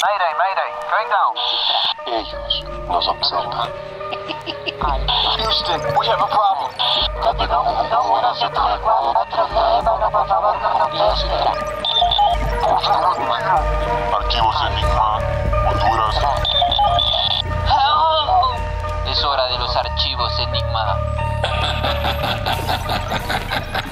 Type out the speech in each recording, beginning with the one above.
Mayday, mayday, going down. Ellos nos observan. Houston, we have a problem. Archivos Enigma, Honduras. Es hora de los archivos Enigma.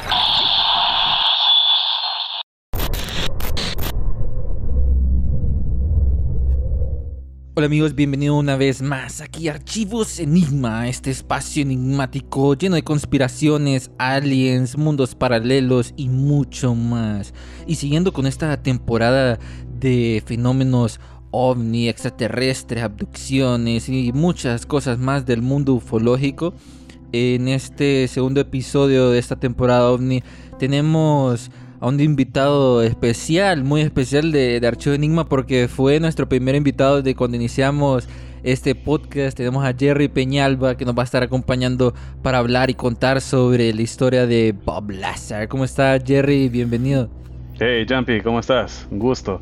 Hola amigos, bienvenidos una vez más aquí a Archivos Enigma, este espacio enigmático lleno de conspiraciones, aliens, mundos paralelos y mucho más. Y siguiendo con esta temporada de fenómenos ovni, extraterrestres, abducciones y muchas cosas más del mundo ufológico, en este segundo episodio de esta temporada ovni tenemos a un invitado especial, muy especial de, Archivo Enigma porque fue nuestro primer invitado de cuando iniciamos este podcast. Tenemos a Jerry Peñalba que nos va a estar acompañando para hablar y contar sobre la historia de Bob Lazar. ¿Cómo está Jerry? Bienvenido. Hey Jumpy, ¿cómo estás? Un gusto,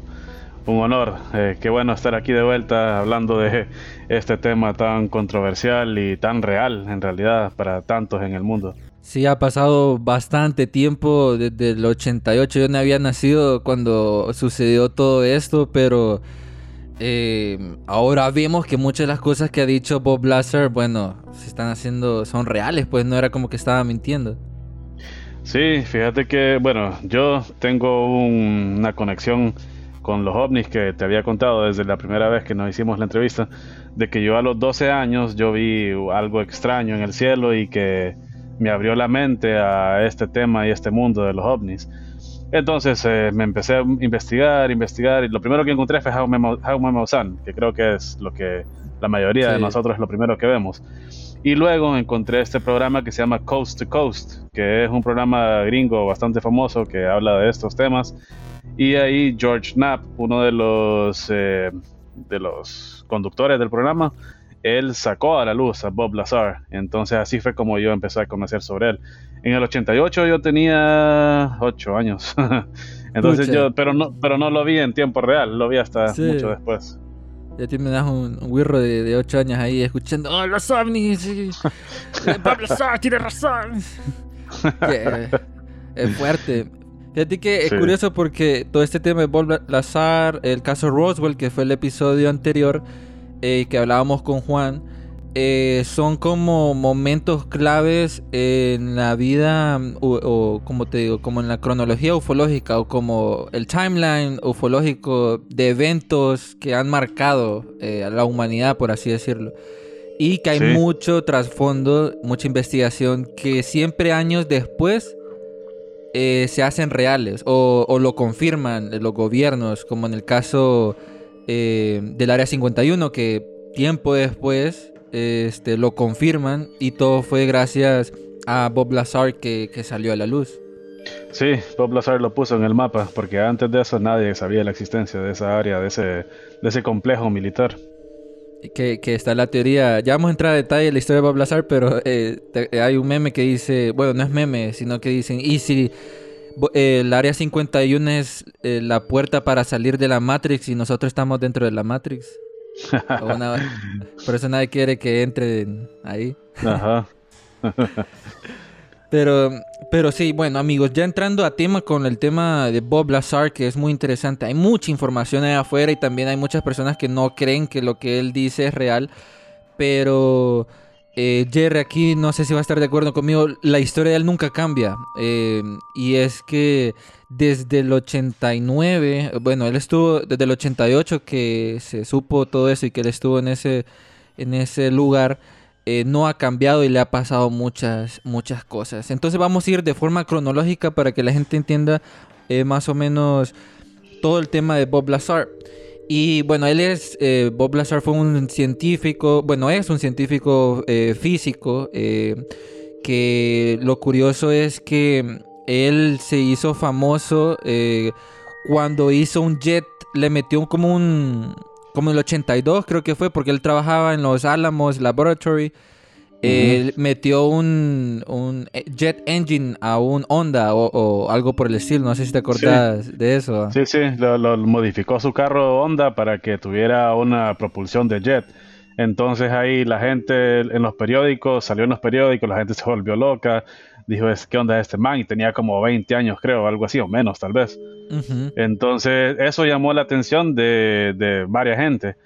un honor. Eh, qué bueno estar aquí de vuelta hablando de este tema tan controversial y tan real en realidad para tantos en el mundo. Sí, ha pasado bastante tiempo desde el 88. Yo no había nacido cuando sucedió todo esto, pero eh, ahora vemos que muchas de las cosas que ha dicho Bob Lazar, bueno, se están haciendo, son reales, pues no era como que estaba mintiendo. Sí, fíjate que, bueno, yo tengo un- una conexión con los ovnis que te había contado desde la primera vez que nos hicimos la entrevista, de que yo a los 12 años yo vi algo extraño en el cielo y que me abrió la mente a este tema y este mundo de los ovnis. Entonces eh, me empecé a investigar, investigar, y lo primero que encontré fue Jaume Mau- Jaume Maussan, que creo que es lo que la mayoría de nosotros es lo primero que vemos. Y luego encontré este programa que se llama Coast to Coast, que es un programa gringo bastante famoso que habla de estos temas. Y ahí George Knapp, uno de los, eh, de los conductores del programa, él sacó a la luz a Bob Lazar. Entonces así fue como yo empecé a conocer sobre él. En el 88 yo tenía 8 años. Entonces Pucha. yo, pero no, pero no lo vi en tiempo real, lo vi hasta Sí. mucho después. Ya te me das un, un wirro de, de 8 años ahí escuchando, ¡Oh, los ovnis! Eh, Bob Lazar tiene razón. Que, es fuerte. Fíjate que es Sí. curioso porque todo este tema de Bob La- Lazar, el caso Roswell, que fue el episodio anterior eh, que hablábamos con Juan, eh, son como momentos claves en la vida, o, o, como te digo, como en la cronología ufológica, o como el timeline ufológico de eventos que han marcado eh, a la humanidad, por así decirlo. Y que hay Sí. mucho trasfondo, mucha investigación que siempre años después eh, se hacen reales o, o lo confirman los gobiernos, como en el caso eh, del Área 51, que tiempo después este, lo confirman y todo fue gracias a Bob Lazar que, que salió a la luz. Sí, Bob Lazar lo puso en el mapa, porque antes de eso nadie sabía la existencia de esa área, de ese, de ese complejo militar. Que, que está la teoría, ya vamos a entrar a detalle en la historia de Bob Lazar, pero eh, te- hay un meme que dice, bueno, no es meme, sino que dicen, y si el área 51 es eh, la puerta para salir de la Matrix y nosotros estamos dentro de la Matrix. Una- por eso nadie quiere que entren ahí. Ajá. Pero, pero sí, bueno amigos, ya entrando a tema con el tema de Bob Lazar, que es muy interesante, hay mucha información ahí afuera y también hay muchas personas que no creen que lo que él dice es real, pero eh, Jerry aquí no sé si va a estar de acuerdo conmigo, la historia de él nunca cambia, eh, y es que desde el 89, bueno, él estuvo desde el 88 que se supo todo eso y que él estuvo en ese, en ese lugar eh, no ha cambiado y le ha pasado muchas, muchas cosas. Entonces vamos a ir de forma cronológica para que la gente entienda eh, más o menos todo el tema de Bob Lazar. Y bueno, él es, eh, Bob Lazar fue un científico, bueno, es un científico eh, físico, eh, que lo curioso es que él se hizo famoso cuando hizo un jet, le metió como un, como el 82 creo que fue, porque él trabajaba en los Álamos Laboratory. Él metió un, un jet engine a un Honda o, o algo por el estilo. No sé si te acordás de eso. Sí, sí, lo, lo modificó su carro Honda para que tuviera una propulsión de jet. Entonces ahí la gente en los periódicos, salió en los periódicos, la gente se volvió loca, dijo, es, ¿qué onda este man? Y tenía como 20 años, creo, algo así, o menos tal vez. Entonces eso llamó la atención de, de varias gente.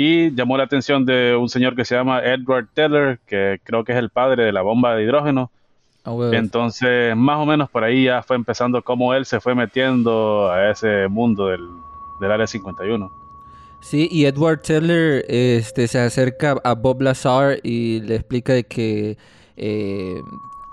Y llamó la atención de un señor que se llama Edward Teller, que creo que es el padre de la bomba de hidrógeno. Huevos. Entonces, más o menos por ahí ya fue empezando cómo él se fue metiendo a ese mundo del, del Área 51. Sí, y Edward Teller este, se acerca a Bob Lazar y le explica de que eh,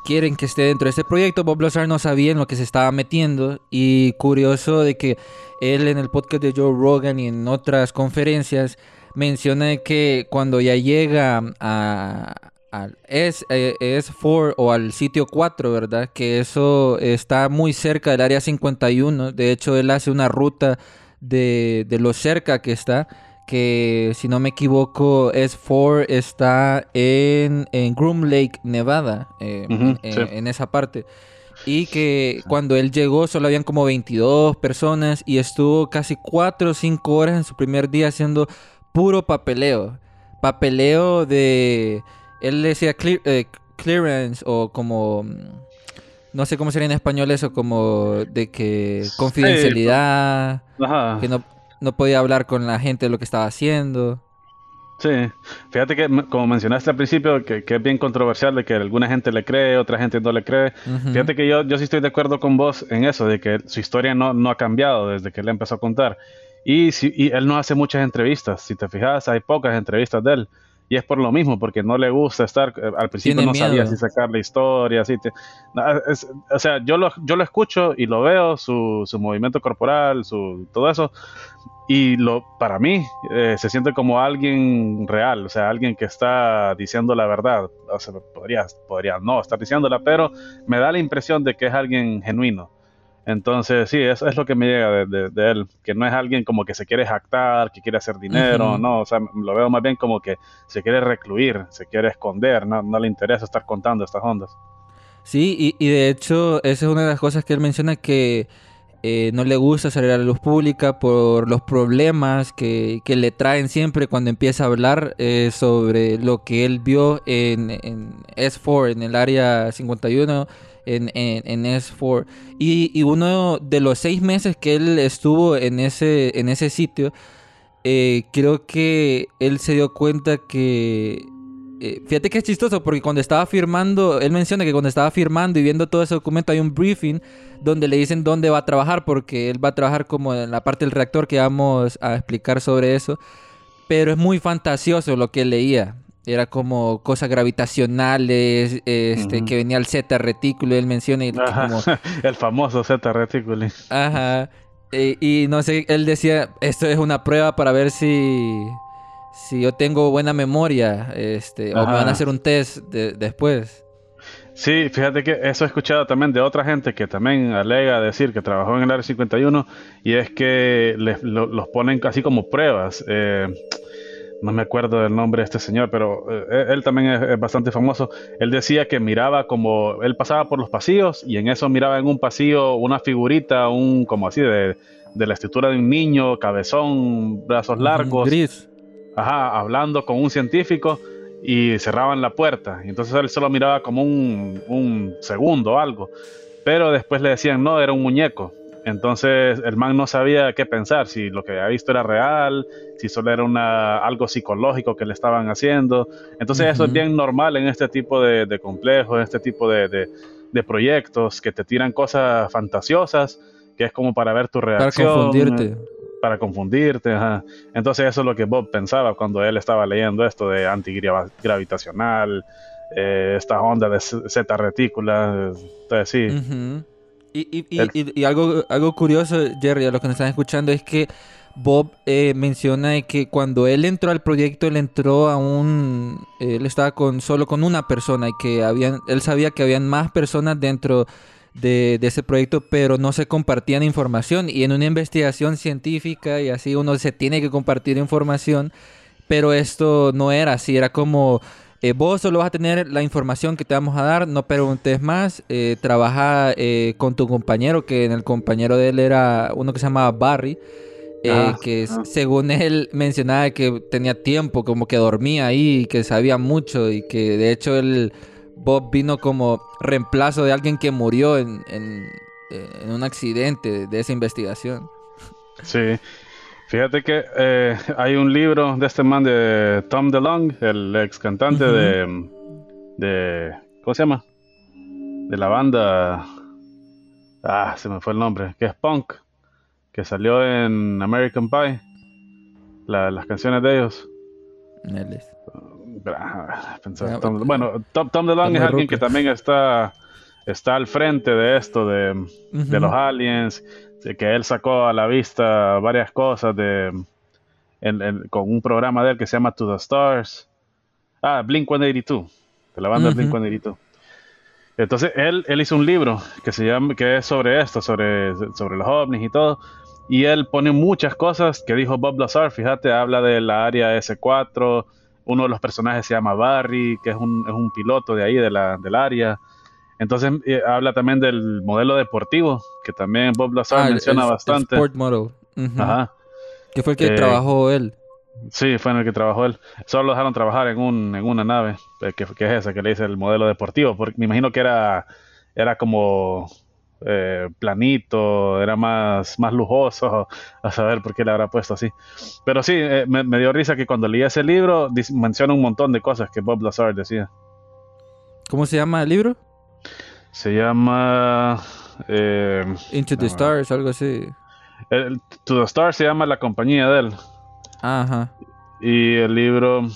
quieren que esté dentro de este proyecto. Bob Lazar no sabía en lo que se estaba metiendo y curioso de que él en el podcast de Joe Rogan y en otras conferencias menciona que cuando ya llega a, al S, eh, S4 o al sitio 4, ¿verdad? Que eso está muy cerca del área 51. De hecho, él hace una ruta de, de lo cerca que está. Que si no me equivoco, S4 está en, en Groom Lake, Nevada. eh, en, sí. en esa parte. Y que cuando él llegó solo habían como 22 personas y estuvo casi 4 o 5 horas en su primer día haciendo puro papeleo. Papeleo de... Él decía clear- eh, clearance o como... mm, No sé cómo sería en español eso, como de que confidencialidad, Ajá. que no, no podía hablar con la gente de lo que estaba haciendo. Sí, fíjate que como mencionaste al principio, que, que es bien controversial de que alguna gente le cree, otra gente no le cree. Ujú. Fíjate que yo, yo sí estoy de acuerdo con vos en eso, de que su historia no, no ha cambiado desde que él empezó a contar. Y, si, y él no hace muchas entrevistas, si te fijas, hay pocas entrevistas de él. Y es por lo mismo, porque no le gusta estar, eh, al principio Tiene no sabía miedo. si sacar la historia, si te- es- o sea, yo lo, yo lo escucho y lo veo, su, su movimiento corporal, su, todo eso, y lo, para mí eh, se siente como alguien real, o sea, alguien que está diciendo la verdad. O sea, podría, podría no estar diciéndola, pero me da la impresión de que es alguien genuino. Entonces, sí, eso es lo que me llega de, de- de él, que no es alguien como que se quiere jactar, que quiere hacer dinero, no, o sea, lo veo más bien como que se quiere recluir, se quiere esconder, no, no le interesa estar contando estas ondas. Sí, y, y de hecho, esa es una de las cosas que él menciona que eh, no le gusta salir a la luz pública por los problemas que, que le traen siempre cuando empieza a hablar eh, sobre lo que él vio en, en S4, en el área 51, en, en, en S4. Y, y uno de los seis meses que él estuvo en ese, en ese sitio, eh, creo que él se dio cuenta que eh, fíjate que es chistoso porque cuando estaba firmando, él menciona que cuando estaba firmando y viendo todo ese documento hay un briefing donde le dicen dónde va a trabajar porque él va a trabajar como en la parte del reactor que vamos a explicar sobre eso. Pero es muy fantasioso lo que leía. Era como cosas gravitacionales, este, que venía el Z retículo, él menciona y como El famoso Z reticuli. Ajá. Y no sé, él decía, esto es una prueba para ver si, si yo tengo buena memoria, este, o me van a hacer un test de- después. Sí, fíjate que eso he escuchado también de otra gente que también alega decir que trabajó en el Área 51 y es que les, lo- los ponen así como pruebas. Eh, no me acuerdo del nombre de este señor, pero eh, él también es, es bastante famoso. Él decía que miraba como, él pasaba por los pasillos y en eso miraba en un pasillo una figurita, un como así de, de la estatura de un niño, cabezón, brazos largos. Gris. Ajá, hablando con un científico y cerraban la puerta. Y entonces él solo miraba como un, un segundo o algo. Pero después le decían, no, era un muñeco. Entonces el man no sabía qué pensar, si lo que había visto era real, si solo era una, algo psicológico que le estaban haciendo. Entonces eso es bien normal en este tipo de, de complejos, en este tipo de, de- de proyectos que te tiran cosas fantasiosas, que es como para ver tu Para reacción confundirte. para confundirte. ajá. Entonces eso es lo que Bob pensaba cuando él estaba leyendo esto de antigravitacional, eh, esta onda de z retícula. Entonces sí, y- y- y- y algo, algo curioso, Jerry, a los que nos están escuchando, es que Bob eh, menciona de que cuando él entró al proyecto, él entró a un... Él estaba con solo con una persona y que habían, él sabía que habían más personas dentro de, de ese proyecto, pero no se compartían información. Y en una investigación científica y así uno se tiene que compartir información, pero esto no era así, era como Eh, vos solo vas a tener la información que te vamos a dar, no preguntes más. Eh, trabaja eh, con tu compañero, que en el compañero de él era uno que se llamaba Barry, eh, Ah, que ah. según él mencionaba que tenía tiempo, como que dormía ahí, y que sabía mucho y que de hecho él, Bob vino como reemplazo de alguien que murió en, en- en un accidente de esa investigación. Sí. Fíjate que eh, hay un libro de este man de Tom DeLonge, el ex cantante de, de. ¿Cómo se llama? De la banda. Ah, se me fue el nombre. Que es punk. Que salió en American Pie. La- las canciones de ellos. Ah, pensaba, Tom- ok. bueno, Tom, Tom DeLonge Tom es alguien que también está, está al frente de esto, de, de los aliens, que él sacó a la vista varias cosas de, en- en- con un programa de él que se llama To the Stars. Ah, Blink 182, de la banda Ujú. Blink 182. Entonces él, él hizo un libro que se llama, que es sobre esto, sobre, sobre los ovnis y todo. Y él pone muchas cosas que dijo Bob Lazar. Fíjate, habla de la área S4. Uno de los personajes se llama Barry, que es un, es un piloto de ahí, de la, del área. Entonces eh, habla también del modelo deportivo, que también Bob Lazar Ah, menciona el- el bastante. Sport Model. Ajá. Que fue el que Eh, trabajó él. Sí, fue en el que trabajó él. Solo lo dejaron trabajar en, un, en una nave, eh, que, que es esa, que le dice el modelo deportivo, porque me imagino que era, era como eh, planito, era más, más lujoso, a saber por qué le habrá puesto así. Pero sí, eh, me, me dio risa que cuando leí ese libro menciona un montón de cosas que Bob Lazar decía. ¿Cómo se llama el libro? Se llama... eh, Into the. Stars, algo así. el- To the Star se llama la compañía de él. Ajá. Y el libro.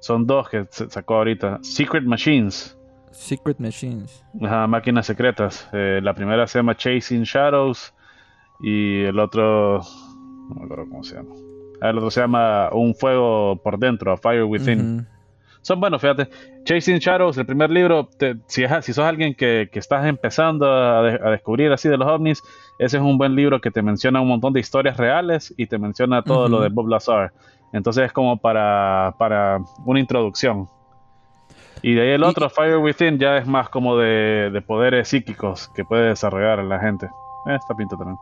Son dos que sacó ahorita. Secret Machines. Secret Machines. Ajá, máquinas secretas. Eh, la primera se llama Chasing Shadows. Y el otro. No me acuerdo cómo se llama. El otro se llama Un fuego por dentro, A Fire Within. Son buenos, fíjate. Chasing Shadows, el primer libro, te- si, es- si sos alguien que, que estás empezando a, de- a descubrir así de los ovnis, ese es un buen libro que te menciona un montón de historias reales y te menciona todo lo de Bob Lazar. Entonces es como para, para una introducción. Y de ahí el Y- otro, Fire Within, ya es más como de, de poderes psíquicos que puede desarrollar la gente. Eh, está pinto también.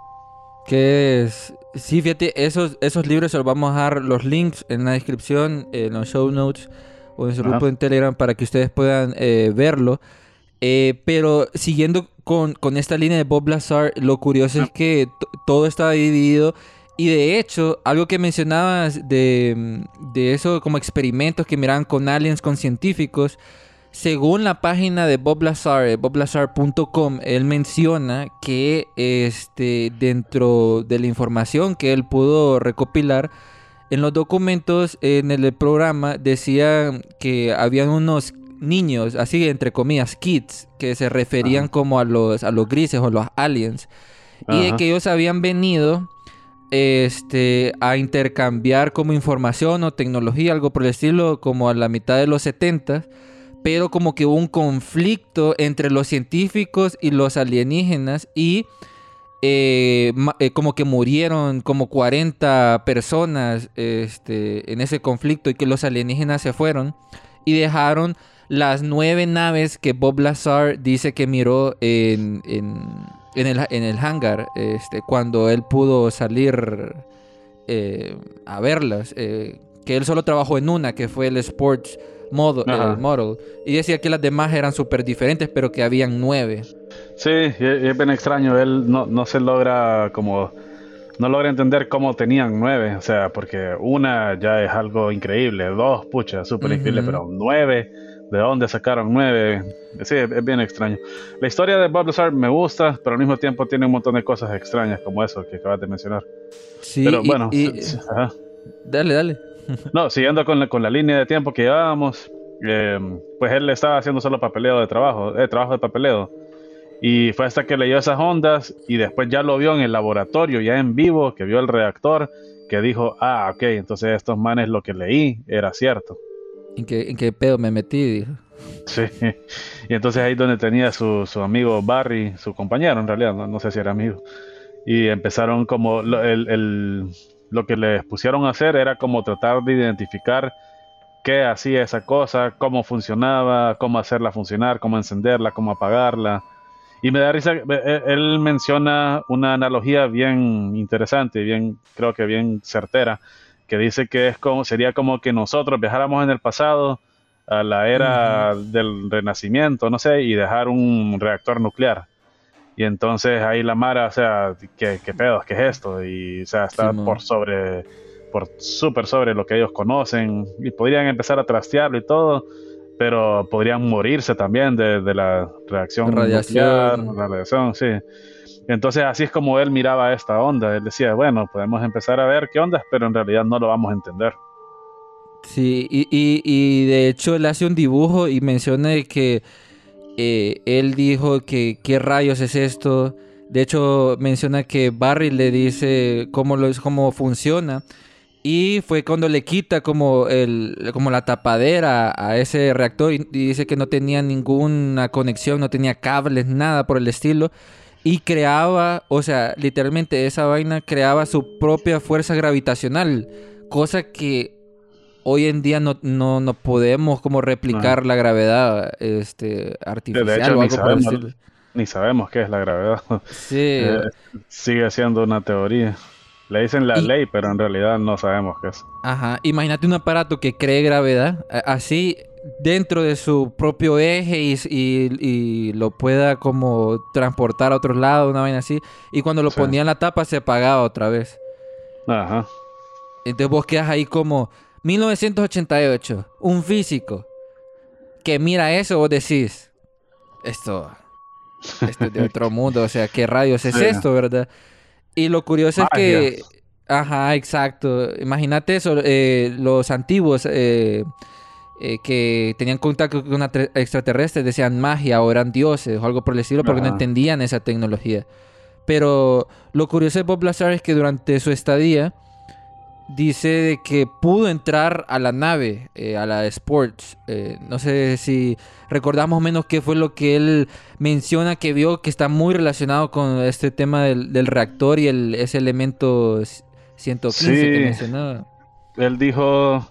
Que es. Sí, fíjate, esos, esos libros los vamos a dejar los links en la descripción, en los show notes o en su Ajá. grupo en Telegram para que ustedes puedan eh, verlo. Eh, pero siguiendo con, con esta línea de Bob Lazar, lo curioso es que t- todo estaba dividido. Y de hecho, algo que mencionabas de, de eso, como experimentos que miraban con aliens, con científicos, según la página de Bob Lazar, eh, boblazar.com, él menciona que este, dentro de la información que él pudo recopilar, en los documentos, en el programa, decía que habían unos niños, así entre comillas, kids, que se referían Ajá. como a los, a los grises o los aliens. Y de que ellos habían venido este, a intercambiar como información o tecnología, algo por el estilo, como a la mitad de los 70 pero como que hubo un conflicto entre los científicos y los alienígenas y eh, eh, como que murieron como 40 personas este, en ese conflicto y que los alienígenas se fueron y dejaron las nueve naves que Bob Lazar dice que miró en, en, en el, en el hangar este, cuando él pudo salir eh, a verlas. que él solo trabajó en una, que fue el Sports Model, el model. Y decía que las demás eran súper diferentes, pero que habían nueve. Sí, es bien extraño. Él no, no se logra como. No logra entender cómo tenían nueve. O sea, porque una ya es algo increíble. Dos, pucha, súper increíble. Pero nueve, ¿de dónde sacaron nueve? Sí, es, bien extraño. La historia de Bob Lazar me gusta, pero al mismo tiempo tiene un montón de cosas extrañas como eso que acabas de mencionar. Sí, pero y- bueno, y- sí, ajá. dale, dale. No, siguiendo con la, con la línea de tiempo que llevábamos, eh, pues él estaba haciendo solo papeleo de trabajo, eh, trabajo de papeleo. Y fue hasta que leyó esas ondas y después ya lo vio en el laboratorio, ya en vivo, que vio el reactor, que dijo, ah, ok, entonces estos manes lo que leí era cierto. ¿En qué, en qué pedo me metí? Dijo. Sí. Y entonces ahí donde tenía su, su amigo Barry, su compañero en realidad, no, no sé si era amigo. Y empezaron como, lo, el, el- lo que les pusieron a hacer era como tratar de identificar qué hacía esa cosa, cómo funcionaba, cómo hacerla funcionar, cómo encenderla, cómo apagarla. Y me da risa, eh, él menciona una analogía bien interesante, bien, creo que bien certera, que dice que es como, sería como que nosotros viajáramos en el pasado a la era del renacimiento, no sé, y dejar un reactor nuclear. Y entonces ahí la Mara, o sea, ¿qué, qué pedo? ¿Qué es esto? Y, o sea, está por sobre, por súper sobre lo que ellos conocen. Y podrían empezar a trastearlo y todo, pero podrían morirse también de, de la reacción Radiación. nuclear, radiación, sí. Entonces así es como él miraba esta onda. Él decía, bueno, podemos empezar a ver qué onda, pero en realidad no lo vamos a entender. Sí, y, y, y de hecho él hace un dibujo y menciona que eh, él dijo que qué rayos es esto. De hecho menciona que Barry le dice cómo, lo, cómo funciona. Y fue cuando le quita como, el, como la tapadera a ese reactor y, y dice que no tenía ninguna conexión, no tenía cables, nada por el estilo. Y creaba, o sea, literalmente esa vaina creaba su propia fuerza gravitacional. Cosa que hoy en día no, no, no podemos como replicar la gravedad este, artificial De hecho, o ni algo el sabemos, ni sabemos qué es la gravedad. Sí. Eh, sigue siendo una teoría. Le dicen la Y- ley, pero en realidad no sabemos qué es. Ajá, imagínate un aparato que cree gravedad, así dentro de su propio eje y, y- y lo pueda como transportar a otro lado, una vaina así. Y cuando lo Sí. ponía en la tapa se apagaba otra vez. Ajá. Entonces vos quedas ahí como 1988, un físico que mira eso, vos decís, esto, esto es de otro mundo, o sea, ¿qué rayos es Sí. esto, verdad? Y lo curioso es que, ajá, exacto, imagínate eso, eh, los antiguos eh, eh, que tenían contacto con extraterrestres decían magia o eran dioses o algo por el estilo porque no entendían esa tecnología. Pero lo curioso de Bob Lazar es que durante su estadía dice de que pudo entrar a la nave, eh, a la Sports. Eh, no sé si recordamos menos qué fue lo que él menciona que vio que está muy relacionado con este tema del, del reactor y el, ese elemento c- 115 que mencionaba. Él dijo,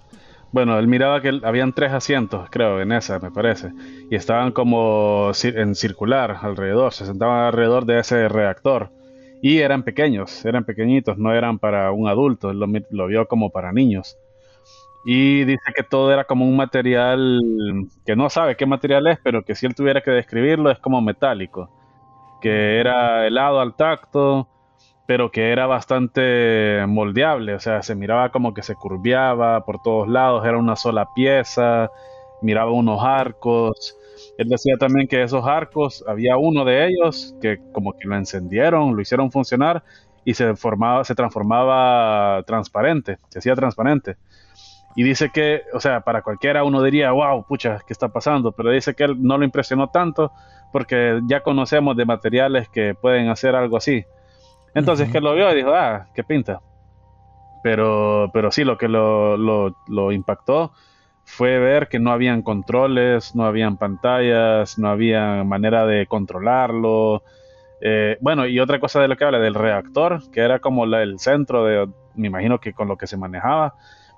bueno, él miraba que habían tres asientos, creo, en esa, me parece, y estaban como en circular alrededor, se sentaban alrededor de ese reactor. Y eran pequeños, eran pequeñitos, no eran para un adulto, lo, lo vio como para niños. Y dice que todo era como un material que no sabe qué material es, pero que si él tuviera que describirlo es como metálico, que era helado al tacto, pero que era bastante moldeable, o sea, se miraba como que se curveaba por todos lados, era una sola pieza, miraba unos arcos. Él decía también que esos arcos, había uno de ellos que como que lo encendieron, lo hicieron funcionar y se formaba, se transformaba transparente, se hacía transparente. Y dice que, o sea, para cualquiera uno diría, wow, pucha, ¿qué está pasando? Pero dice que él no lo impresionó tanto porque ya conocemos de materiales que pueden hacer algo así. Entonces que lo vio y dijo, ah, qué pinta. Pero, pero sí, lo que lo, lo, lo impactó fue ver que no habían controles, no habían pantallas, no había manera de controlarlo. Eh, bueno, y otra cosa de lo que habla del reactor, que era como la- el centro de, me imagino que con lo que se manejaba,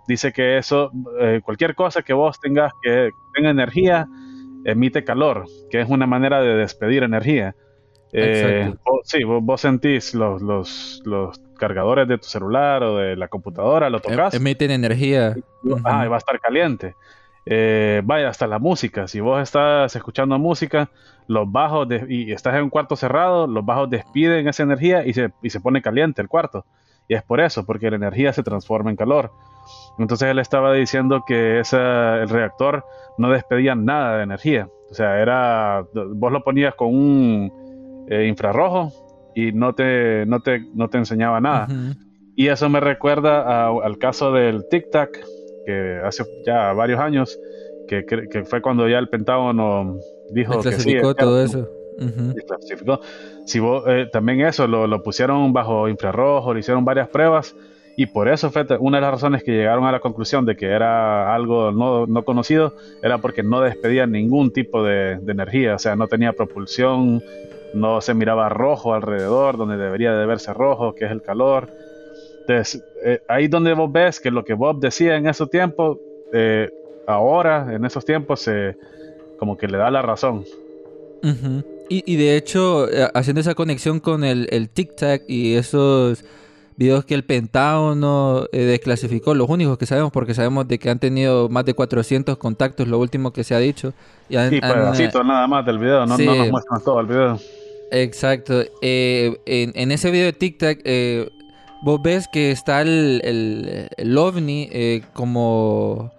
dice que eso, eh, cualquier cosa que vos tengas que tenga energía, emite calor, que es una manera de despedir energía. Eh, vos- sí, vos, vos sentís los, los, los cargadores de tu celular o de la computadora, lo Em- tocas, Emiten energía. Ah, y va a estar caliente. Eh, vaya, hasta la música. Si vos estás escuchando música, los bajos de- y estás en un cuarto cerrado, los bajos despiden esa energía y se, y se pone caliente el cuarto. Y es por eso, porque la energía se transforma en calor. Entonces él estaba diciendo que esa, el reactor no despedía nada de energía. O sea, era, vos lo ponías con un eh, infrarrojo y no te, no, te, no te enseñaba nada. Y eso me recuerda a- al caso del Tic Tac, que hace ya varios años, que, que- que fue cuando ya el Pentágono dijo que sí. Es todo eso. Clasificó. Si vos, eh, también eso lo, lo pusieron bajo infrarrojo, le hicieron varias pruebas y por eso fue una de las razones que llegaron a la conclusión de que era algo no, no conocido, era porque no despedía ningún tipo de, de energía, o sea, no tenía propulsión, no se miraba rojo alrededor, donde debería de verse rojo, que es el calor. Entonces, eh, ahí donde vos ves que lo que Bob decía en ese tiempo, eh, ahora, en esos tiempos, se como que le da la razón. Y, y de hecho, eh, haciendo esa conexión con el, el tic-tac y esos videos que el Pentágono eh, desclasificó, los únicos que sabemos, porque sabemos de que han tenido más de 400 contactos, lo último que se ha dicho. Y han- Y han, eh, nada más del video, no, sí. no nos muestran todo el video. Exacto. Eh, en, en ese video de TikTok, eh, vos ves que está el, el, el ovni eh, como...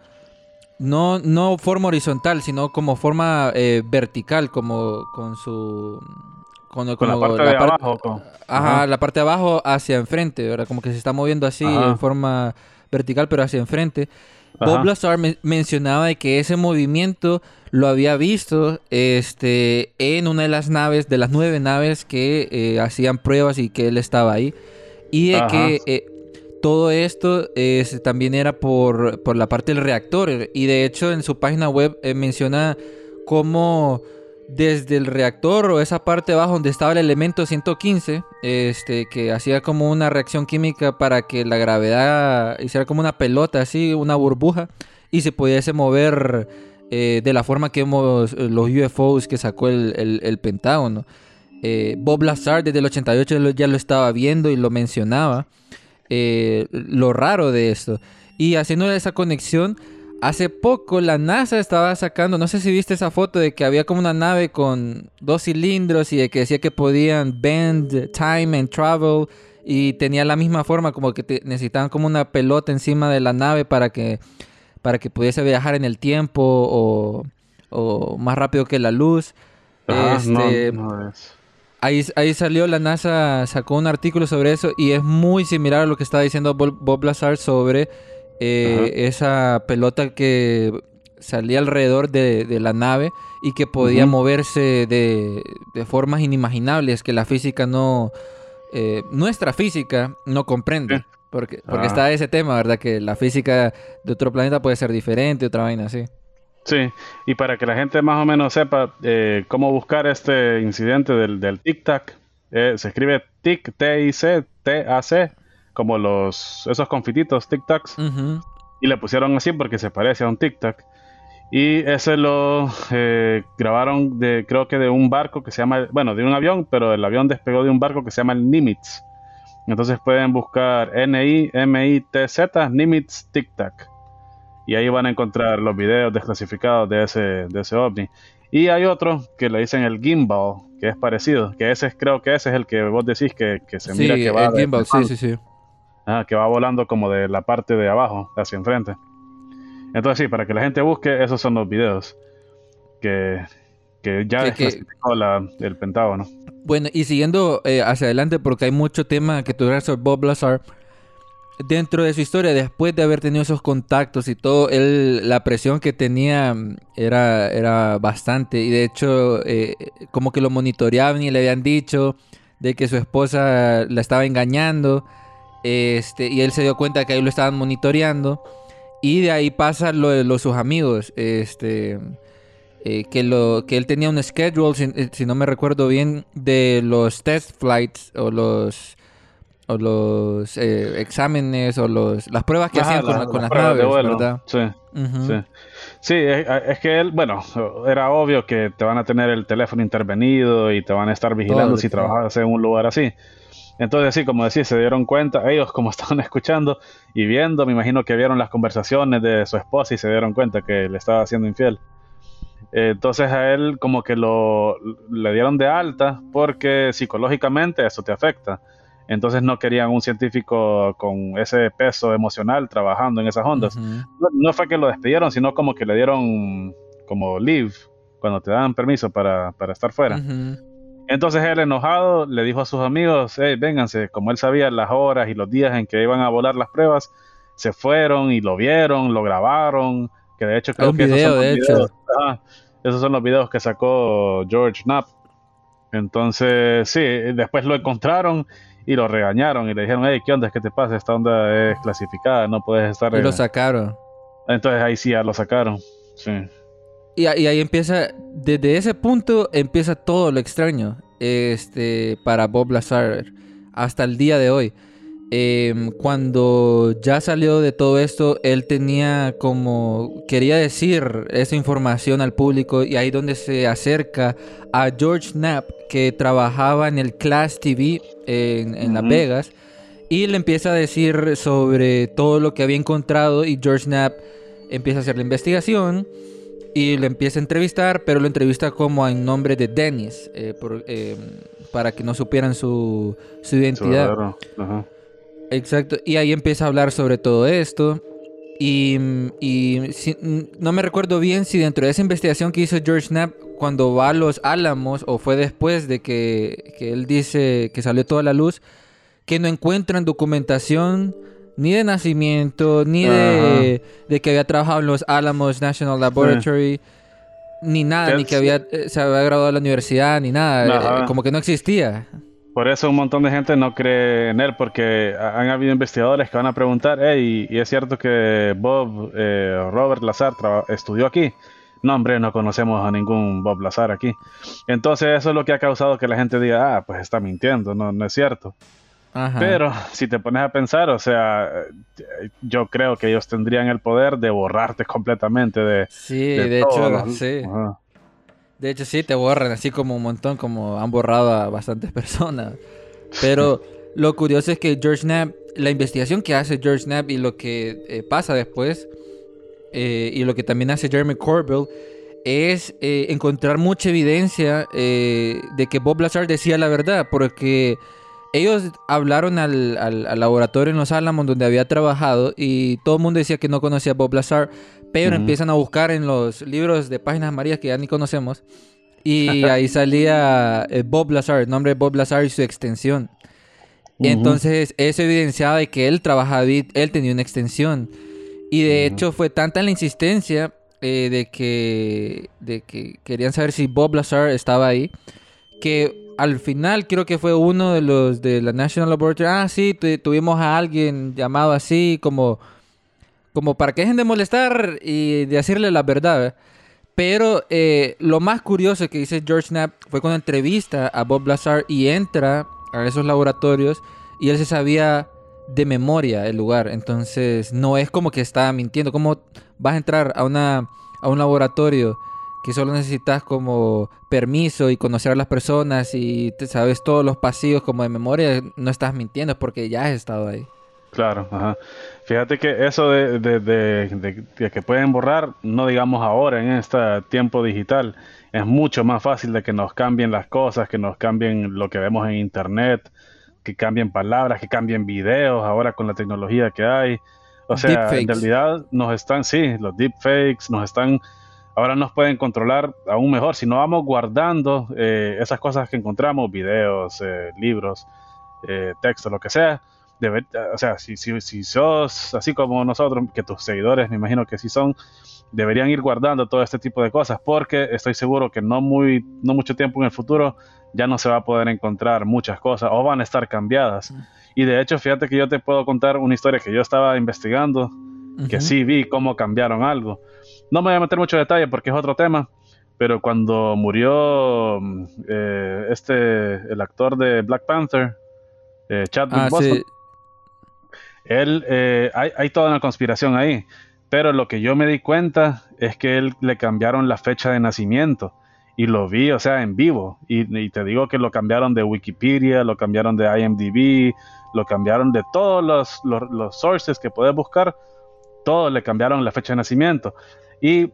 No, no forma horizontal, sino como forma eh, vertical, como con su... Con, Con la parte de par- abajo. con- Ajá, Ajá. la parte de abajo hacia enfrente, ¿verdad? Como que se está moviendo así Ajá. en forma vertical, pero hacia enfrente. Ajá. Bob Lazar men- mencionaba de que ese movimiento lo había visto este, en una de las naves, de las nueve naves que eh, hacían pruebas y que él estaba ahí. Y de Ajá. que eh, todo esto es- también era por, por la parte del reactor. Y de hecho en su página web eh, menciona cómo desde el reactor o esa parte abajo donde estaba el elemento 115, este, que hacía como una reacción química para que la gravedad hiciera como una pelota, así, una burbuja, y se pudiese mover eh, de la forma que hemos, eh, los UFOs que sacó el, Pentágono. Eh, Bob Lazar desde el 88 lo- ya lo estaba viendo y lo mencionaba, lo raro de esto. Y haciendo esa conexión, hace poco la NASA estaba sacando, no sé si viste esa foto de que había como una nave con dos cilindros y de que decía que podían bend time and travel y tenía la misma forma como que te- necesitaban como una pelota encima de la nave para que para que pudiese viajar en el tiempo o, o más rápido que la luz. Ajá, no, Este, no es. Ahí, ahí salió, la NASA sacó un artículo sobre eso y es muy similar a lo que estaba diciendo Bob, Bob Lazar sobre eh, esa pelota que salía alrededor de, de la nave y que podía moverse de, de formas inimaginables que la física no... eh, nuestra física no comprende. Porque, porque Ah. está ese tema, ¿verdad? Que la física de otro planeta puede ser diferente, otra vaina así. Sí, y para que la gente más o menos sepa eh, cómo buscar este incidente del, del tic-tac, eh, se escribe tic, T-I-C, T-A-C, como los, esos confititos, tic-tacs, Ujú. y le pusieron así porque se parece a un tic-tac. Y ese lo eh, grabaron de, creo que de un barco que se llama, bueno, de un avión, pero el avión despegó de un barco que se llama el Nimitz. Entonces pueden buscar N-I-M-I-T-Z, Nimitz Tic Tac. Y ahí van a encontrar los videos desclasificados de ese, de ese ovni. Y hay otro que le dicen el gimbal, que es parecido, que ese es, creo que ese es el que vos decís que, que se Sí, mira que va el de- gimbal, sí, sí, sí. Ah, que va volando como de la parte de abajo hacia enfrente. Entonces sí, para que la gente busque, esos son los videos que, que ya Que- que- desclasificó la- el Pentágono. Bueno, y siguiendo eh, hacia adelante, porque hay mucho tema que tocar sobre Bob Lazar. Dentro de su historia, después de haber tenido esos contactos y todo, él, la presión que tenía mm, era, era bastante. Y de hecho, eh, como que lo monitoreaban y le habían dicho de que su esposa la estaba engañando. Este, y él se dio cuenta que ahí lo estaban monitoreando. Y de ahí pasa lo de los, sus amigos. Este, eh, que, lo, que él tenía un schedule, si, eh, si no me recuerdo bien, de los test flights o los o los eh, exámenes o los las pruebas que Ajá, hacían con, las- la- con las las pruebas de naves, vuelo. ¿verdad? Sí. Sí, sí es, es que él, bueno, era obvio que te van a tener el teléfono intervenido y te van a estar vigilando si trabajas en un lugar así. Entonces, sí, como decís, se dieron cuenta, ellos como estaban escuchando y viendo, me imagino que vieron las conversaciones de su esposa y se dieron cuenta que le estaba haciendo infiel. Eh, Entonces a él como que lo le dieron de alta porque psicológicamente eso te afecta. Entonces no querían un científico con ese peso emocional trabajando en esas ondas no, no fue que lo despidieron, sino como que le dieron como leave cuando te dan permiso para, para estar fuera. Entonces él enojado le dijo a sus amigos, hey, vénganse, como él sabía las horas y los días en que iban a volar las pruebas, se fueron y lo vieron, lo grabaron, que de hecho creo que esos son los videos- esos son los videos que sacó George Knapp. Entonces, sí, después lo encontraron y lo regañaron y le dijeron, hey, ¿qué onda? ¿Qué te pasa? Esta onda es clasificada, no puedes estar... Y lo en-". sacaron. Entonces ahí sí ya lo sacaron. Sí. Y, ahí empieza, desde ese punto empieza todo lo extraño este, para Bob Lazar hasta el día de hoy. em, cuando ya salió de todo esto, él tenía como, quería decir esa información al público y ahí donde se acerca a George Knapp, que trabajaba en el Class TV en, en Las. Vegas, y le empieza a decir sobre todo lo que había encontrado y George Knapp empieza a hacer la investigación y lo empieza a entrevistar, pero lo entrevista como en nombre de Dennis, eh, por- eh, para que no supieran su, identidad. verdadero, ajá. Exacto, y ahí empieza a hablar sobre todo esto. Y, y si- no me recuerdo bien si dentro de esa investigación que hizo George Knapp cuando va a los Álamos o fue después de que, que él dice que salió toda la luz, que no encuentran documentación ni de nacimiento, ni de, de que había trabajado en los Álamos National Laboratory, ni nada, ni que había, eh, se había graduado de la universidad, ni nada, eh, como que no existía. Por eso un montón de gente no cree en él, porque ha- han habido investigadores que van a preguntar, hey, ¿y es cierto que Bob eh, Robert Lazar estudió aquí? No, hombre, no conocemos a ningún Bob Lazar aquí. Entonces eso es lo que ha causado que la gente diga, ah, pues está mintiendo, no, no es cierto. Ajá. Pero si te pones a pensar, o sea, yo creo que ellos tendrían el poder de borrarte completamente de... Sí, de hecho, los- sí. Ajá. De hecho, sí, te borran así como un montón, como han borrado a bastantes personas. Pero lo curioso es que George Knapp, la investigación que hace George Knapp y lo que eh, pasa después, eh, y lo que también hace Jeremy Corbell, es eh, encontrar mucha evidencia de que Bob Lazar decía la verdad, porque ellos hablaron al, al- al laboratorio en Los Álamos donde había trabajado y todo el mundo decía que no conocía a Bob Lazar, pero empiezan a buscar en los libros de páginas amarillas que ya ni conocemos y ahí salía eh, Bob Lazar, el nombre de Bob Lazar y su extensión. Entonces, eso evidenciaba de que él trabajaba, él tenía una extensión. Y de hecho fue tanta la insistencia eh, de, que, de que querían saber si Bob Lazar estaba ahí, que al final creo que fue uno de los de la National Laboratory, ah, sí, tu- tuvimos a alguien llamado así, como, como para que dejen de molestar y de decirle la. ¿verdad? Pero eh, lo más curioso que dice George Knapp fue cuando entrevista a Bob Lazar y entra a esos laboratorios y él se sabía de memoria el lugar. Entonces no es como que estaba mintiendo. ¿Cómo vas a entrar a, una, a un laboratorio que solo necesitas como permiso y conocer a las personas y te sabes todos los pasillos como de memoria? No estás mintiendo porque ya has estado ahí. Claro, ajá. Fíjate que eso de, de- de- de- de que pueden borrar, no digamos ahora en este tiempo digital, es mucho más fácil de que nos cambien las cosas, que nos cambien lo que vemos en internet, que cambien palabras, que cambien videos ahora con la tecnología que hay. O sea, en realidad nos están, sí, los deepfakes nos están, ahora nos pueden controlar aún mejor. Si no vamos guardando eh, esas cosas que encontramos, videos, eh, libros, eh, textos, lo que sea, debe- o sea, si, si, si sos así como nosotros, que tus seguidores, me imagino que sí son, deberían ir guardando todo este tipo de cosas, porque estoy seguro que no muy, no mucho tiempo en el futuro ya no se va a poder encontrar muchas cosas o van a estar cambiadas. Y de hecho, fíjate que yo te puedo contar una historia que yo estaba investigando, que sí vi cómo cambiaron algo. No me voy a meter mucho detalle porque es otro tema, pero cuando murió mm, eh, este, el actor de Black Panther, eh, Chadwick Ah, Boseman, sí. él, eh, hay, hay toda una conspiración ahí, pero lo que yo me di cuenta es que él le cambiaron la fecha de nacimiento y lo vi, o sea, en vivo. Y, y te digo que lo cambiaron de Wikipedia, lo cambiaron de IMDb, lo cambiaron de todos los, los, los sources que puedes buscar, todos le cambiaron la fecha de nacimiento. Y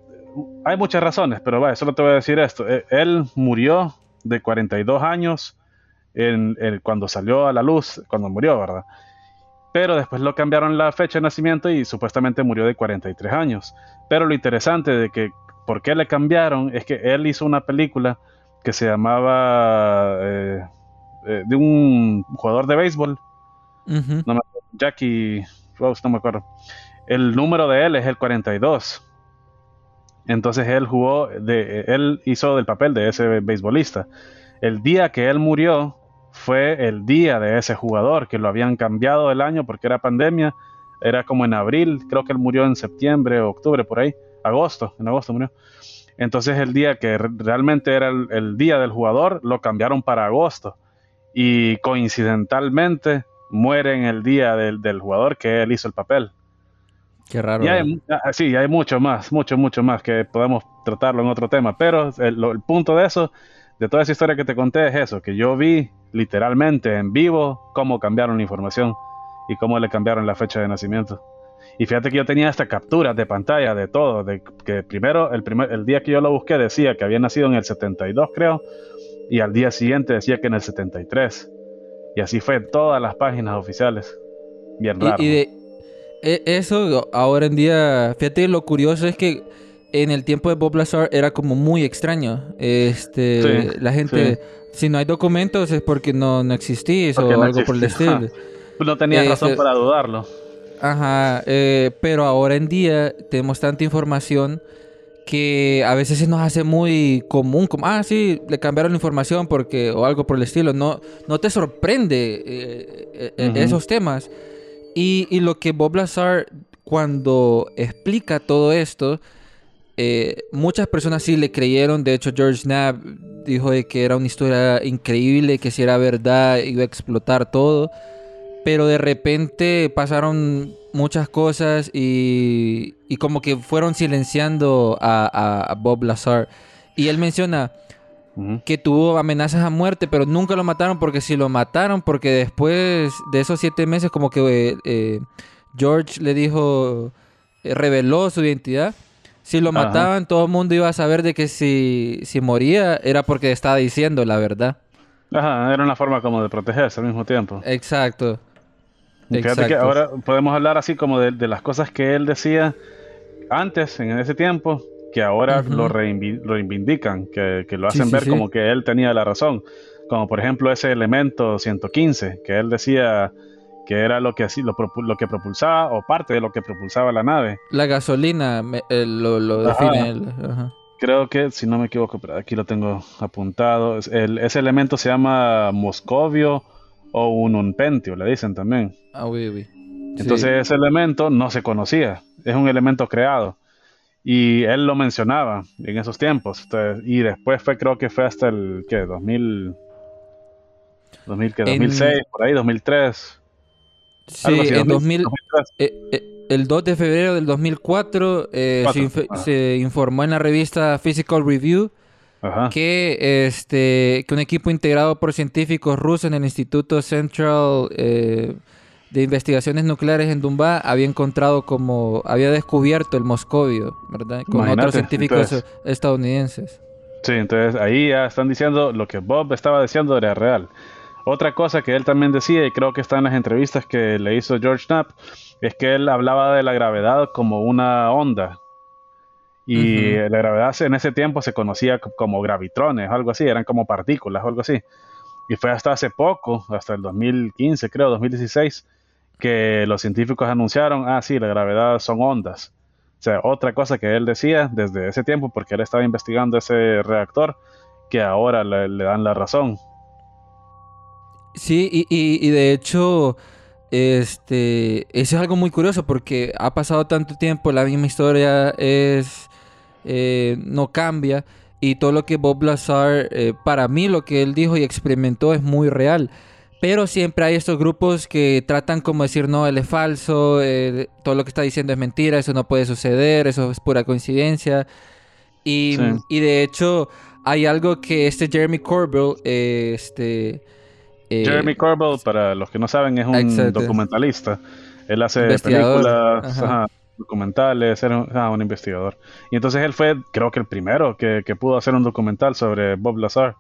hay muchas razones, pero vaya, solo te voy a decir esto. Eh, Él murió de 42 años en, en- cuando salió a la luz, cuando murió, ¿verdad? Pero después lo cambiaron la fecha de nacimiento y supuestamente murió de 43 años. Pero lo interesante de que, ¿por qué le cambiaron? Es que él hizo una película que se llamaba eh, eh, de un jugador de béisbol, Ujú. no me acuerdo, Jackie Rose, no me acuerdo. El número de él es el 42. Entonces él jugó, él hizo del papel de ese beisbolista. El día que él murió fue el día de ese jugador, que lo habían cambiado el año porque era pandemia. Era como en abril, creo que él murió en septiembre o octubre, por ahí. Agosto, en agosto murió. Entonces el día que re- realmente era el, día del jugador, lo cambiaron para agosto. Y coincidentalmente muere en el día del jugador que él hizo el papel. Qué raro. Y hay, ah, sí, hay mucho más, mucho, mucho más que podemos tratarlo en otro tema, pero el, punto de eso, de toda esa historia que te conté es eso, que yo vi literalmente en vivo cómo cambiaron la información y cómo le cambiaron la fecha de nacimiento. Y fíjate que yo tenía hasta capturas de pantalla de todo, de que primero, el, primer, el día que yo lo busqué decía que había nacido en el 72, creo, y al día siguiente decía que en el 73. Y así fue en todas las páginas oficiales. Bien raro. Y, y de eso ahora en día, fíjate, lo curioso es que en el tiempo de Bob Lazar era como muy extraño. Este, Sí, la gente, si no hay documentos es porque no, no existís Porque o no algo por el estilo. no tenías eh, razón eh, para dudarlo. Ajá, eh, pero ahora en día tenemos tanta información que a veces se nos hace muy común, como, ah, sí, le cambiaron la información porque, o algo por el estilo, no, no te sorprende eh, eh, eh, esos temas. Y, lo que Bob Lazar, cuando explica todo esto, eh, muchas personas sí le creyeron, de hecho George Knapp dijo de que era una historia increíble, que si era verdad iba a explotar todo pero de repente pasaron muchas cosas y, y como que fueron silenciando a Bob Lazar. Y él menciona Que tuvo amenazas a muerte, pero nunca lo mataron porque si lo mataron, porque después de esos siete meses como que eh, eh, George le dijo, eh, reveló su identidad. Si lo Ajá. mataban, todo el mundo iba a saber de que si, si moría era porque estaba diciendo la verdad. Ajá, era una forma como de protegerse al mismo tiempo. Exacto. Fíjate que ahora podemos hablar así como de, de las cosas que él decía antes, en ese tiempo, que ahora lo, reivindican, que, que lo hacen sí, ver sí. como que él tenía la razón. Como por ejemplo ese elemento 115, que él decía que era lo que, lo, que propulsaba o parte de lo que propulsaba la nave. La gasolina me- eh, lo, lo Ajá. define él. Ajá. Creo que, si no me equivoco, pero aquí lo tengo apuntado. el- ese elemento se llama Moscovio o un unpentio, le dicen también. Ah, oui, oui. Sí. Entonces ese elemento no se conocía, es un elemento creado. Y él lo mencionaba en esos tiempos. Entonces, y después fue, creo que fue hasta el, ¿qué? 2000, 2000 ¿qué? En- 2006, por ahí, 2003. Sí, algo así, en 2000, 2000, 2003. eh, eh, el 2 de febrero del 2004 eh, se, inf- ajá. se informó en la revista Physical Review Ajá. que, este, que un equipo integrado por científicos rusos en el Instituto Central eh, de Investigaciones Nucleares en Dumba había encontrado como, había descubierto el moscovio, ¿verdad? Con Imagínate, otros científicos entonces. estadounidenses. Sí, entonces ahí ya están diciendo lo que Bob estaba diciendo era real. Otra cosa que él también decía, y creo que está en las entrevistas que le hizo George Knapp, es que él hablaba de la gravedad como una onda. Y la gravedad en ese tiempo se conocía co- como gravitrones, algo así, eran como partículas o algo así. Y fue hasta hace poco, hasta el 2015, creo, 2016, que los científicos anunciaron, ah, sí, la gravedad son ondas. O sea, otra cosa que él decía desde ese tiempo, porque él estaba investigando ese reactor, que ahora le, dan la razón. Sí, y de hecho, este, eso es algo muy curioso porque ha pasado tanto tiempo, la misma historia es, eh, no cambia y todo lo que Bob Lazar, eh, para mí lo que él dijo y experimentó es muy real. Pero siempre hay estos grupos que tratan como decir, no, él es falso, eh, todo lo que está diciendo es mentira, eso no puede suceder, eso es pura coincidencia. Y, Sí. y de hecho, hay algo que este Jeremy Corbell, eh, este... eh, Jeremy Corbell, para los que no saben, es un Exacto. documentalista. Él hace películas, ajá. ajá, documentales, era un, un investigador. Y entonces él fue, creo que el primero que, que pudo hacer un documental sobre Bob Lazar.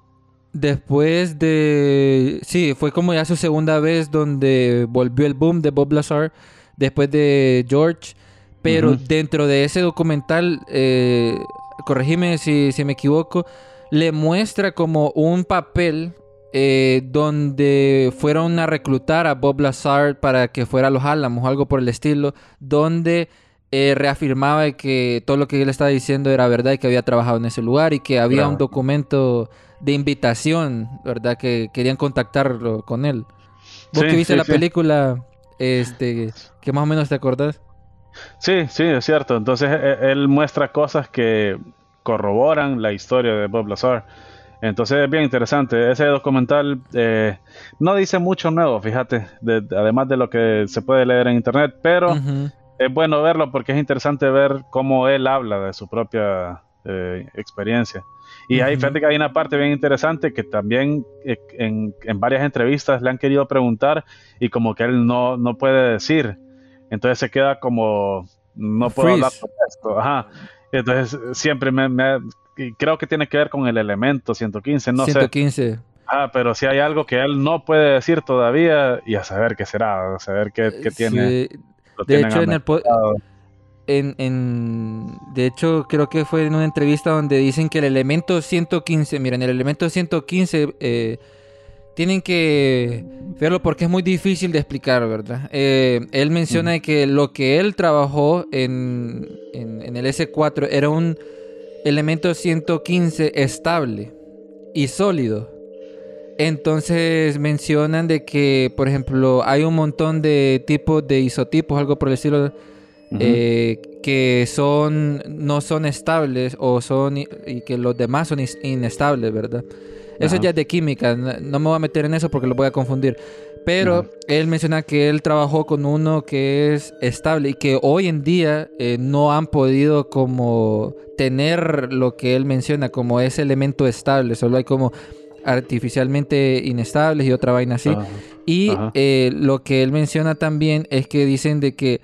Después de... Sí, fue como ya su segunda vez donde volvió el boom de Bob Lazar, después de George. Pero dentro de ese documental, eh, corregime si, si me equivoco, le muestra como un papel eh, donde fueron a reclutar a Bob Lazar para que fuera a los Álamos o algo por el estilo, donde eh, reafirmaba que todo lo que él estaba diciendo era verdad y que había trabajado en ese lugar y que había Claro. un documento de invitación, ¿verdad? Que querían contactarlo con él. Vos Sí, que viste sí, la sí. película, este, que más o menos te acordás. Sí, sí, es cierto. Entonces e- él muestra cosas que corroboran la historia de Bob Lazar. Entonces es bien interesante. Ese documental eh, no dice mucho nuevo, fíjate, de- además de lo que se puede leer en internet, pero. Es bueno verlo porque es interesante ver cómo él habla de su propia eh, experiencia. Y ahí Ujú. fíjate que hay una parte bien interesante que también eh, en, en varias entrevistas le han querido preguntar y como que él no, no puede decir. Entonces se queda como, no puedo Freeze. hablar sobre esto. Ajá. Entonces siempre me, creo que tiene que ver con el elemento 115, no sé. 115. Ah, pero si hay algo que él no puede decir todavía y a saber qué será, a saber qué, qué tiene. Sí, De hecho, en el en, en- de hecho, creo que fue en una entrevista donde dicen que el elemento 115, miren, el elemento 115 eh, tienen que verlo porque es muy difícil de explicar, ¿verdad? Eh, él menciona de que lo que él trabajó en, en- en el S4 era un elemento 115 estable y sólido. Entonces mencionan de que, por ejemplo, hay un montón de tipos de isotipos, algo por el estilo, Ujú. eh, que son no son estables o son y que los demás son inestables, ¿verdad? Eso Ajá. ya es de química, no, no me voy a meter en eso porque lo voy a confundir. Pero Ajá. él menciona que él trabajó con uno que es estable y que hoy en día eh, no han podido como tener lo que él menciona como ese elemento estable, solo hay como artificialmente inestables y otra vaina así. Ajá. Y Ajá. eh, lo que él menciona también es que dicen de que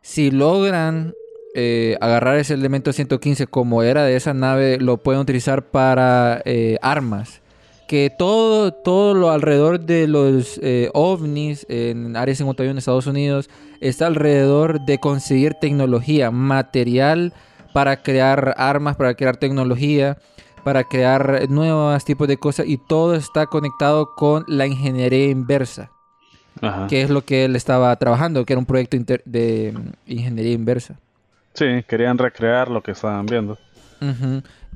si logran eh, agarrar ese elemento 115 como era de esa nave, lo pueden utilizar para eh, armas. Que todo, todo lo alrededor de los ovnis en Área 51 en Estados Unidos está alrededor de conseguir tecnología, material para crear armas, para crear tecnología, para crear nuevos tipos de cosas y todo está conectado con la ingeniería inversa Ajá. que es lo que él estaba trabajando, que era un proyecto de ingeniería inversa. Sí, querían recrear lo que estaban viendo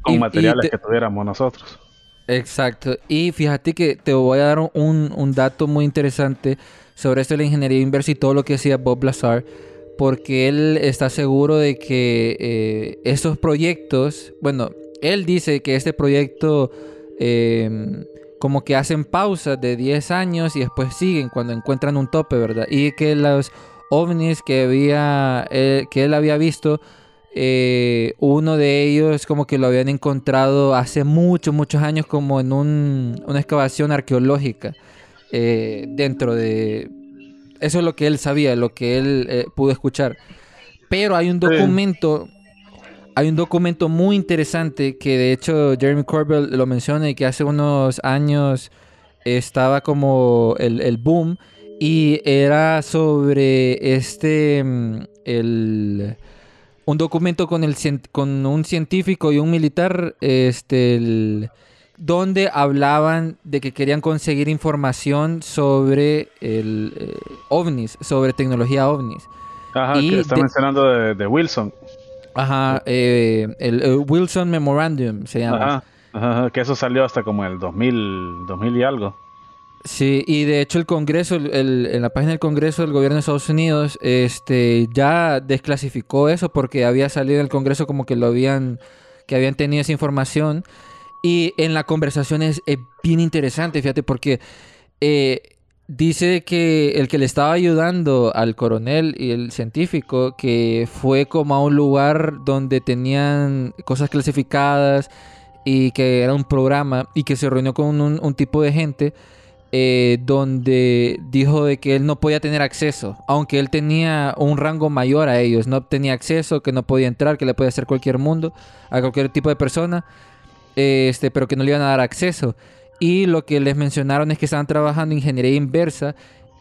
con Y- y materiales te- que tuviéramos nosotros. Exacto. Y fíjate que te voy a dar un, un dato muy interesante sobre esto de la ingeniería inversa y todo lo que decía Bob Lazar, porque él está seguro de que eh, estos proyectos, bueno, él dice que este proyecto eh, como que hacen pausas de 10 años y después siguen cuando encuentran un tope, ¿verdad? Y que los ovnis que había eh, que él había visto eh, uno de ellos como que lo habían encontrado hace muchos, muchos años como en un- una excavación arqueológica eh, dentro de... Eso es lo que él sabía, lo que él pudo escuchar. Pero hay un Sí. Hay un documento muy interesante que de hecho Jeremy Corbell lo menciona y que hace unos años estaba como el, el boom y era sobre este, mm, el, un documento con, el, con un científico y un militar, este, el- donde hablaban de que querían conseguir información sobre el eh, ovnis, sobre tecnología ovnis. Ajá, Y que está de- mencionando de, de Wilson. Ajá, eh, el, Wilson Memorandum se llama. Ajá, ajá, que eso salió hasta como el 2000, 2000 y algo. Sí, y de hecho el Congreso, el- el- en la página del Congreso del gobierno de Estados Unidos, este, ya desclasificó eso porque había salido en el Congreso como que lo habían, que habían tenido esa información. Y en la conversación es, es bien interesante, fíjate, porque eh, dice que el que le estaba ayudando al coronel y el científico, que fue como a un lugar donde tenían cosas clasificadas y que era un programa y que se reunió con un, tipo de gente eh, donde dijo de que él no podía tener acceso, aunque él tenía un rango mayor a ellos, no tenía acceso, que no podía entrar, que le podía hacer cualquier mundo, a cualquier tipo de persona, este, pero que no le iban a dar acceso. Y lo que les mencionaron es que estaban trabajando en ingeniería inversa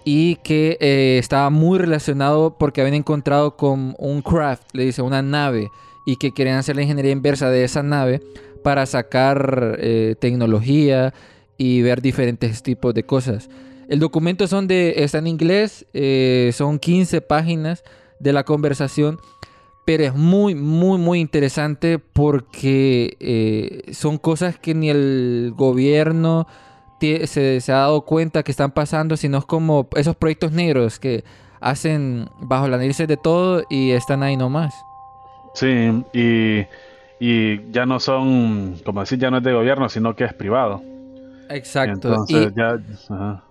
y que eh, estaba muy relacionado porque habían encontrado con un craft, le dice, una nave, y que querían hacer la ingeniería inversa de esa nave para sacar eh, tecnología y ver diferentes tipos de cosas. El documento son de, está en inglés, eh, son 15 páginas de la conversación, pero es muy, muy, muy interesante porque eh, son cosas que ni el gobierno se, se ha dado cuenta que están pasando, sino es como esos proyectos negros que hacen bajo la nariz de todo y están ahí nomás. Sí, y, y ya no son, como decir, ya no es de gobierno, sino que es privado. Exacto. Entonces y ya, ajá.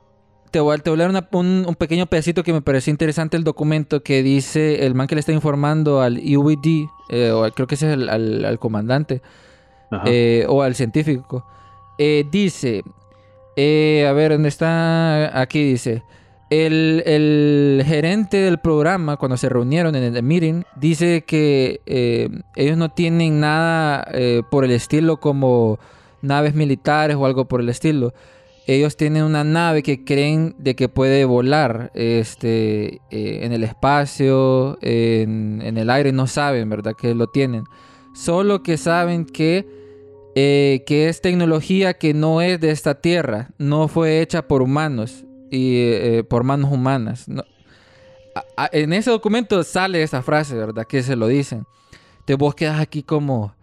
Te voy a, te voy a leer una- un, un pequeño pedacito que me pareció interesante el documento que dice el man que le está informando al UED, eh, o creo que ese es el, al, al comandante, eh, o al científico. Eh, dice, a ver, ¿dónde está? Aquí dice, el, el gerente del programa, cuando se reunieron en el meeting, dice que eh, ellos no tienen nada eh, por el estilo como naves militares o algo por el estilo. Ellos tienen una nave que creen de que puede volar este, eh, en el espacio, en, el aire, no saben, ¿verdad? Que lo tienen. Solo que saben que eh, que es tecnología que no es de esta tierra, no fue hecha por humanos y eh, por manos humanas. En ese documento sale esa frase, ¿verdad? Que se lo dicen. Te vos quedas aquí como,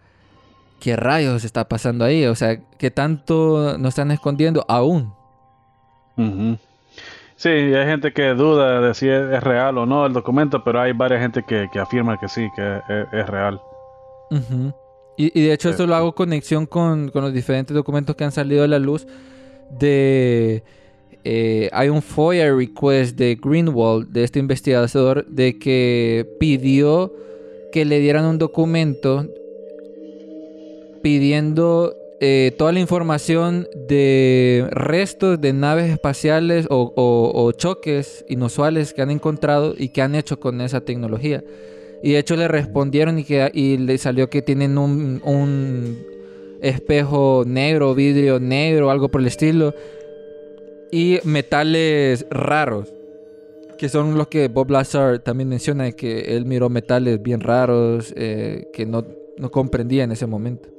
¿qué rayos está pasando ahí? O sea, ¿qué tanto nos están escondiendo aún? Sí, hay gente que duda de si es, es real o no el documento, pero hay varias gente que, que afirma que sí, que es, es real. Y de hecho Sí. esto lo hago conexión con, con los diferentes documentos que han salido a la luz de... eh, hay un FOIA request de Greenwald, de este investigador, de que pidió que le dieran un documento pidiendo eh, toda la información de restos de naves espaciales o, choques inusuales que han encontrado y que han hecho con esa tecnología. Y de hecho le respondieron y, que, y le salió que tienen un, espejo negro, vidrio negro, algo por el estilo. Y metales raros. Que son los que Bob Lazar también menciona, que él miró metales bien raros eh, que no, no comprendía en ese momento.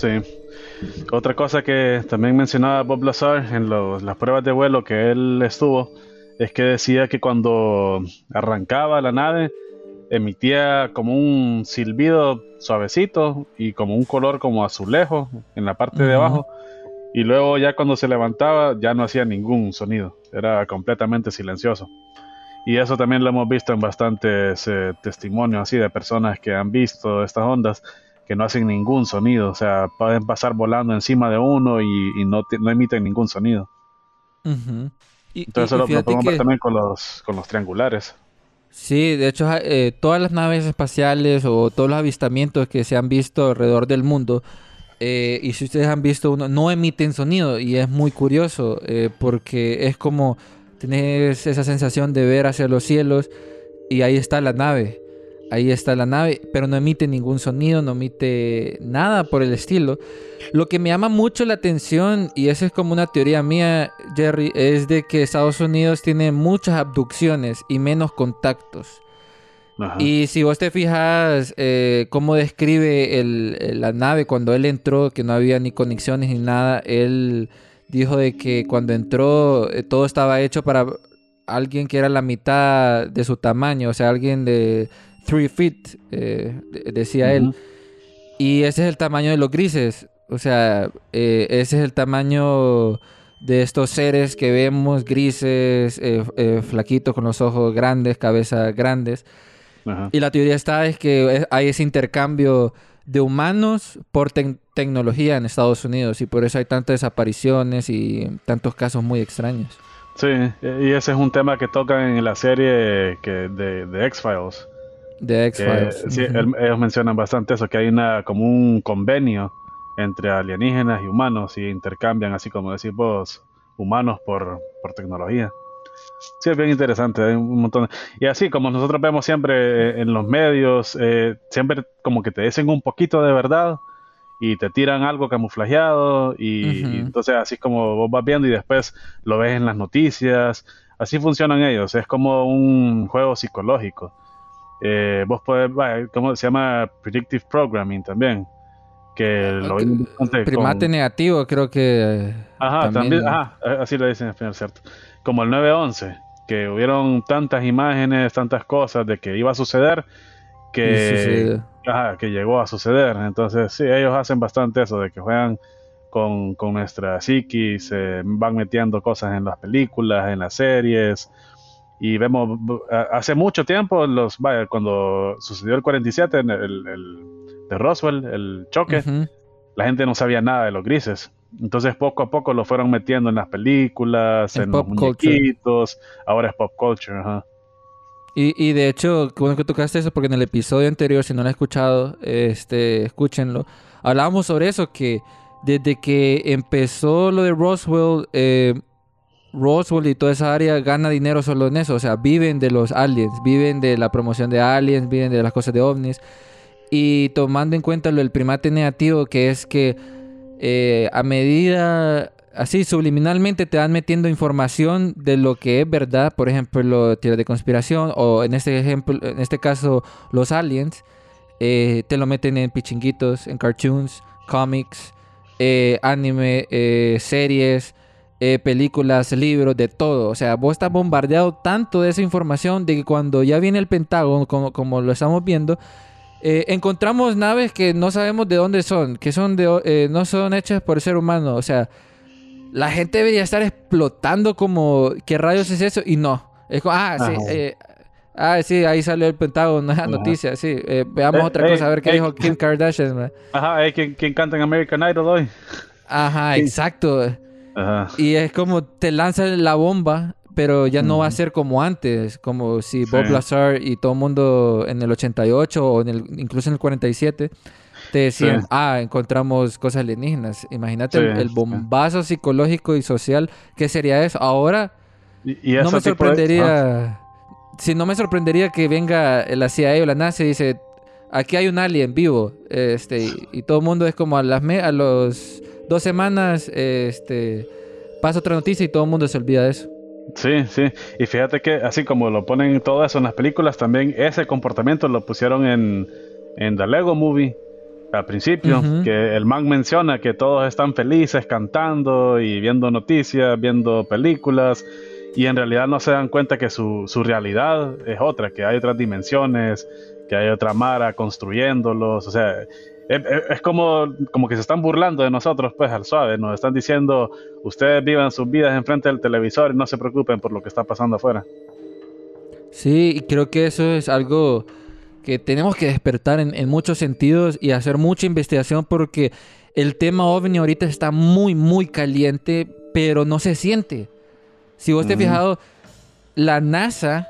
Sí. Otra cosa que también mencionaba Bob Lazar en los- las pruebas de vuelo que él estuvo, es que decía que cuando arrancaba la nave, emitía como un silbido suavecito y como un color como azulejo en la parte de abajo. Y luego ya cuando se levantaba ya no hacía ningún sonido, era completamente silencioso. Y eso también lo hemos visto en bastantes eh, testimonios así de personas que han visto estas ondas que no hacen ningún sonido, o sea, pueden pasar volando encima de uno y, y no, emiten ningún sonido. Y, Entonces y- lo, podemos ver también con los, con los triangulares. Sí, de hecho, eh, todas las naves espaciales o todos los avistamientos que se han visto alrededor del mundo, eh, y si ustedes han visto uno, no emiten sonido y es muy curioso eh, porque es como tenés esa sensación de ver hacia los cielos y ahí está la nave, ahí está la nave, pero no emite ningún sonido, no emite nada por el estilo. Lo que me llama mucho la atención, y esa es como una teoría mía, Jerry, es de que Estados Unidos tiene muchas abducciones y menos contactos. Ajá. Y si vos te fijas eh, cómo describe el- el- la nave cuando él entró, que no había ni conexiones ni nada, él dijo de que cuando entró eh, todo estaba hecho para alguien que era la mitad de su tamaño, o sea, alguien de 3 feet, eh, de- decía él. Y ese es el tamaño de los grises. O sea, eh, ese es el tamaño de estos seres que vemos, grises, eh, flaquitos con los ojos grandes, cabezas grandes. Y la teoría está es que hay ese intercambio de humanos por tec- tecnología en Estados Unidos y por eso hay tantas desapariciones y tantos casos muy extraños. Sí, y ese es un tema que tocan en la serie que de, de X-Files. De X-Files. sí, ellos mencionan bastante eso, que hay una como un convenio entre alienígenas y humanos y intercambian, así como decís vos, humanos por, por tecnología. Sí, es bien interesante, hay un montón. Y así como nosotros vemos siempre eh, en los medios, eh, siempre como que te dicen un poquito de verdad y te tiran algo camuflajeado y, entonces así es como vos vas viendo y después lo ves en las noticias. Así funcionan ellos, es como un juego psicológico. Eh, vos podés, ¿cómo se llama? Predictive Programming también. Que lo Ok, vimos bastante Primate con- negativo, creo que. eh, Ajá, también, ajá, eh, así lo dicen al final, ¿cierto? Como el 9-11, que hubieron tantas imágenes, tantas cosas de que iba a suceder, que, ajá, que llegó a suceder. Entonces, sí, ellos hacen bastante eso, de que juegan con, con nuestra psiquis, se van metiendo cosas en las películas, en las series. Y vemos, hace mucho tiempo, los, vaya, cuando sucedió el 47, en el, el de Roswell, el choque, la gente no sabía nada de los grises. Entonces poco a poco lo fueron metiendo en las películas, En en, los pop culture. muñequitos, ahora es pop culture. ajá. Y, y de hecho, bueno que tocaste eso, porque en el episodio anterior, si no lo han escuchado, este, escúchenlo. Hablábamos sobre eso, que desde que empezó lo de Roswell, eh, Roswell y toda esa área gana dinero solo en eso. O sea, viven de los aliens, viven de la promoción de aliens, viven de las cosas de ovnis. Y tomando en cuenta lo del primate negativo, que es que eh, a medida, así subliminalmente te van metiendo información de lo que es verdad, por ejemplo, teorías de conspiración, o en este ejemplo, en este caso, los aliens, eh, te lo meten en pichinguitos, en cartoons, cómics, eh, anime, series, eh, películas, libros, de todo. O sea, vos estás bombardeado tanto de esa información de que cuando ya viene el Pentágono, como, como lo estamos viendo, eh, encontramos naves que no sabemos de dónde son, que son de, eh, no son hechas por el ser humano. O sea, la gente debería estar explotando como, ¿qué rayos es eso? Y no. Es como, ah, sí, eh, ah, sí, ahí salió el Pentágono, una noticia, sí. veamos otra cosa, a ver qué dijo Kim Kardashian. man. Ajá, ¿quién, quién canta en American Idol hoy? Ajá, exacto. Ajá. Y es como te lanzan la bomba, pero ya no va a Ujú. ser como antes, como si Bob Sí. Lazar y todo el mundo en el 88 o en el, incluso en el 47 te decían, Sí. ah, encontramos cosas alienígenas. Imagínate Sí, el, bombazo psicológico y social que sería eso. Ahora Y, y no me de- sorprendería, si no me sorprendería que venga la CIA o la NASA y dice, aquí hay un alien vivo, este, y, y todo el mundo es como a las me- a los dos semanas, este, pasa otra noticia y todo el mundo se olvida de eso. Sí, sí. Y fíjate que así como lo ponen todo eso en las películas, también ese comportamiento lo pusieron en, en The Lego Movie al principio, Ujú. que el man menciona que todos están felices cantando y viendo noticias, viendo películas, y en realidad no se dan cuenta que su, su realidad es otra, que hay otras dimensiones, que hay otra Mara construyéndolos, o sea, es, como, como que se están burlando de nosotros, pues al suave, nos están diciendo, ustedes vivan sus vidas enfrente del televisor y no se preocupen por lo que está pasando afuera. Sí, y creo que eso es algo que tenemos que despertar en, en muchos sentidos y hacer mucha investigación porque el tema ovni ahorita está muy, muy caliente, pero no se siente. Si vos te has fijado, la NASA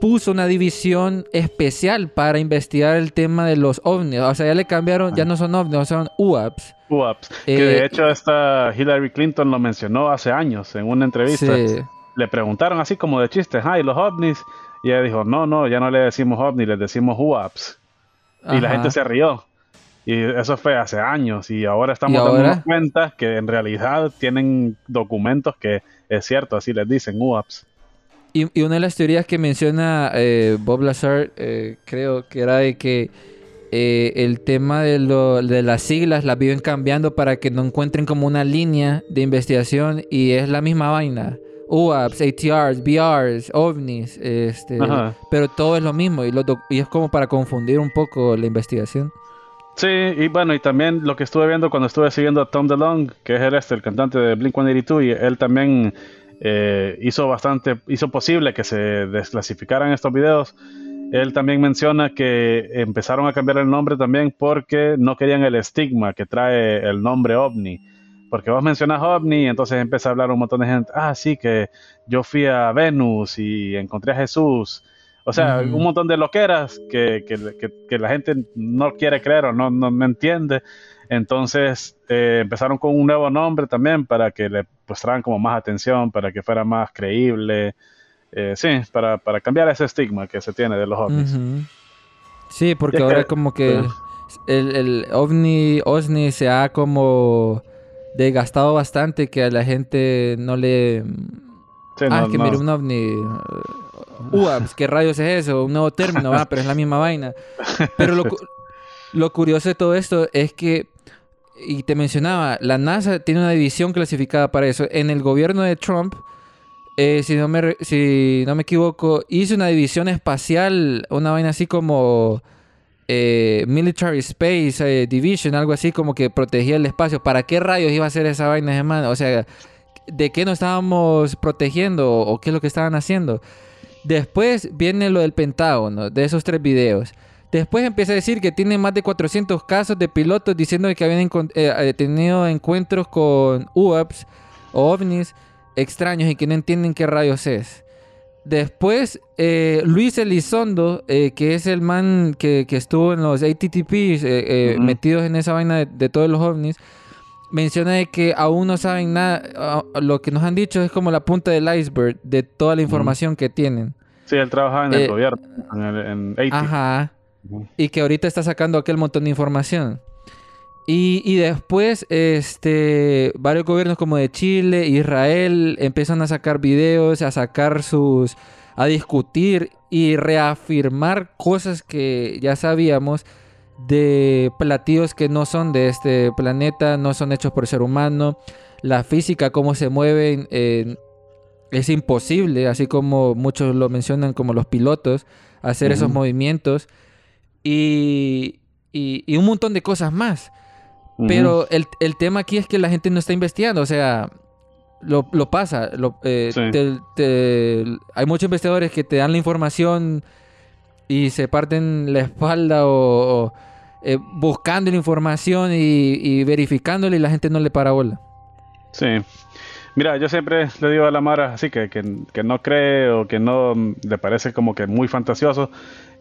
puso una división especial para investigar el tema de los ovnis. O sea, ya le cambiaron, ya no son ovnis, son UAPs. UAPs, que Eh, de hecho esta Hillary Clinton lo mencionó hace años en una entrevista. Sí. Le preguntaron así como de chistes, ah, ¿y los ovnis? Y ella dijo, no, no, ya no le decimos ovnis, les decimos UAPs. Y la Ajá. gente se rió. Y eso fue hace años y ahora estamos ¿Y ahora? dándonos cuenta que en realidad tienen documentos que es cierto, así les dicen UAPs. Y, y una de las teorías que menciona eh, Bob Lazar, eh, creo que era de que eh, el tema de, lo- de las siglas las viven cambiando para que no encuentren como una línea de investigación y es la misma vaina. UAPs, ATRs, BRs, ovnis, este, Ajá. pero todo es lo mismo y, y es como para confundir un poco la investigación. Sí, y bueno, y también lo que estuve viendo cuando estuve siguiendo a Tom DeLonge, que es el, este, el cantante de Blink-182, y él también eh, hizo bastante, hizo posible que se desclasificaran estos videos. Él también menciona que empezaron a cambiar el nombre también porque no querían el estigma que trae el nombre OVNI. Porque vos mencionas OVNI y entonces empieza a hablar un montón de gente, ah, sí, que yo fui a Venus y encontré a Jesús. O sea, un montón de loqueras que, que, que- que la gente no quiere creer o no, no, no entiende. Entonces eh, empezaron con un nuevo nombre también para que le prestaran como más atención, para que fuera más creíble. Eh, sí, para, para cambiar ese estigma que se tiene de los ovnis. Sí, porque que- ahora como que el, el ovni, OSNI se ha como desgastado bastante que a la gente no le... Sí, ah, no- es que no- mire un ovni... uh, UAPs, ¿qué rayos es eso? Un nuevo término, ah, pero es la misma vaina. Pero lo, lo curioso de todo esto es que, y te mencionaba, la NASA tiene una división clasificada para eso. En el gobierno de Trump, eh, si, no me, si no me equivoco, hizo una división espacial, una vaina así como eh, Military Space eh, Division, algo así como que protegía el espacio. ¿Para qué rayos iba a ser esa vaina, hermano? O sea, ¿de qué nos estábamos protegiendo o qué es lo que estaban haciendo? Después viene lo del Pentágono, de esos tres videos. Después empieza a decir que tiene más de 400 casos de pilotos diciendo que habían eh, eh, tenido encuentros con UAPs o ovnis extraños y que no entienden qué rayos es. Después, eh, Luis Elizondo, eh, que es el man que, que estuvo en los ATTPs, eh, metidos en esa vaina de, de todos los ovnis, menciona de que aún no saben nada. ah, Lo que nos han dicho es como la punta del iceberg de toda la información que tienen. Sí, él trabajaba en el gobierno, en, el, en AT. Ajá. Y que ahorita está sacando aquel montón de información. Y, y después, este, varios gobiernos como de Chile, Israel, empiezan a sacar videos, a sacar sus, a discutir y reafirmar cosas que ya sabíamos de platillos que no son de este planeta, no son hechos por ser humano, la física, cómo se mueven, eh, es imposible, así como muchos lo mencionan como los pilotos, hacer esos movimientos y, y- y un montón de cosas más. Pero el, el tema aquí es que la gente no está investigando, o sea, lo, lo pasa. lo- eh, Sí. te- te- hay muchos investigadores que te dan la información y se parten la espalda o, o, eh, buscando la información y, y verificándola y la gente no le para bola. Sí. Mira, yo siempre le digo a la Mara así que, que, que no cree o que no le parece como que muy fantasioso.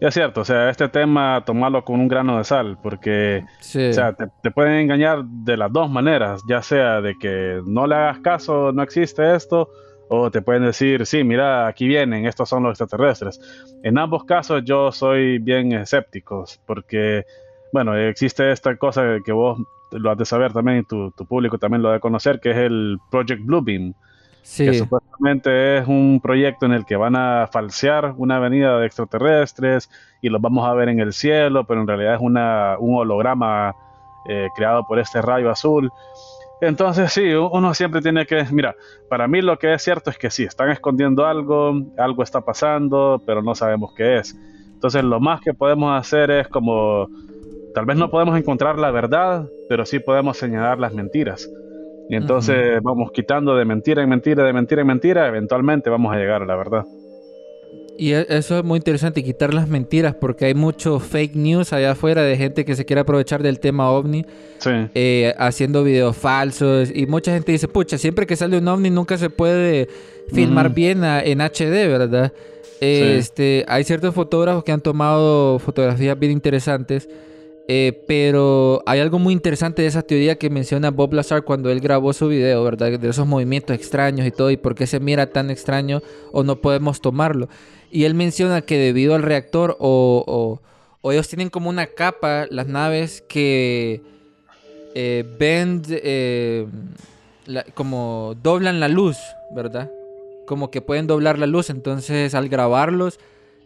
Y es cierto, o sea, este tema tomarlo con un grano de sal, porque Sí. o sea, te, te pueden engañar de las dos maneras, ya sea de que no le hagas caso, no existe esto, o te pueden decir, sí, mira, aquí vienen, estos son los extraterrestres. En ambos casos yo soy bien escéptico, porque, bueno, existe esta cosa que vos lo has de saber también, y tu, tu público también lo ha de conocer, que es el Project Bluebeam, sí. que supuestamente es un proyecto en el que van a falsear una avenida de extraterrestres y los vamos a ver en el cielo, pero en realidad es una, un holograma eh, creado por este rayo azul. Entonces sí, uno siempre tiene que, mira, para mí lo que es cierto es que sí, están escondiendo algo, algo está pasando, pero no sabemos qué es. Entonces lo más que podemos hacer es como, tal vez no podemos encontrar la verdad, pero sí podemos señalar las mentiras. Y entonces vamos quitando de mentira en mentira, de mentira en mentira, eventualmente vamos a llegar a la verdad. Y e- eso es muy interesante, quitar las mentiras, porque hay mucho fake news allá afuera de gente que se quiere aprovechar del tema ovni, Sí, eh, haciendo videos falsos. Y mucha gente dice, pucha, siempre que sale un ovni nunca se puede filmar bien a- en HD, ¿verdad? Eh, Este, hay ciertos fotógrafos que han tomado fotografías bien interesantes. Eh, pero hay algo muy interesante de esa teoría que menciona Bob Lazar cuando él grabó su video, ¿verdad? De esos movimientos extraños y todo, y por qué se mira tan extraño o no podemos tomarlo. Y él menciona que debido al reactor o, o- o ellos tienen como una capa, las naves, que eh, bend, eh, la- como doblan la luz, ¿verdad? Como que pueden doblar la luz, entonces al grabarlos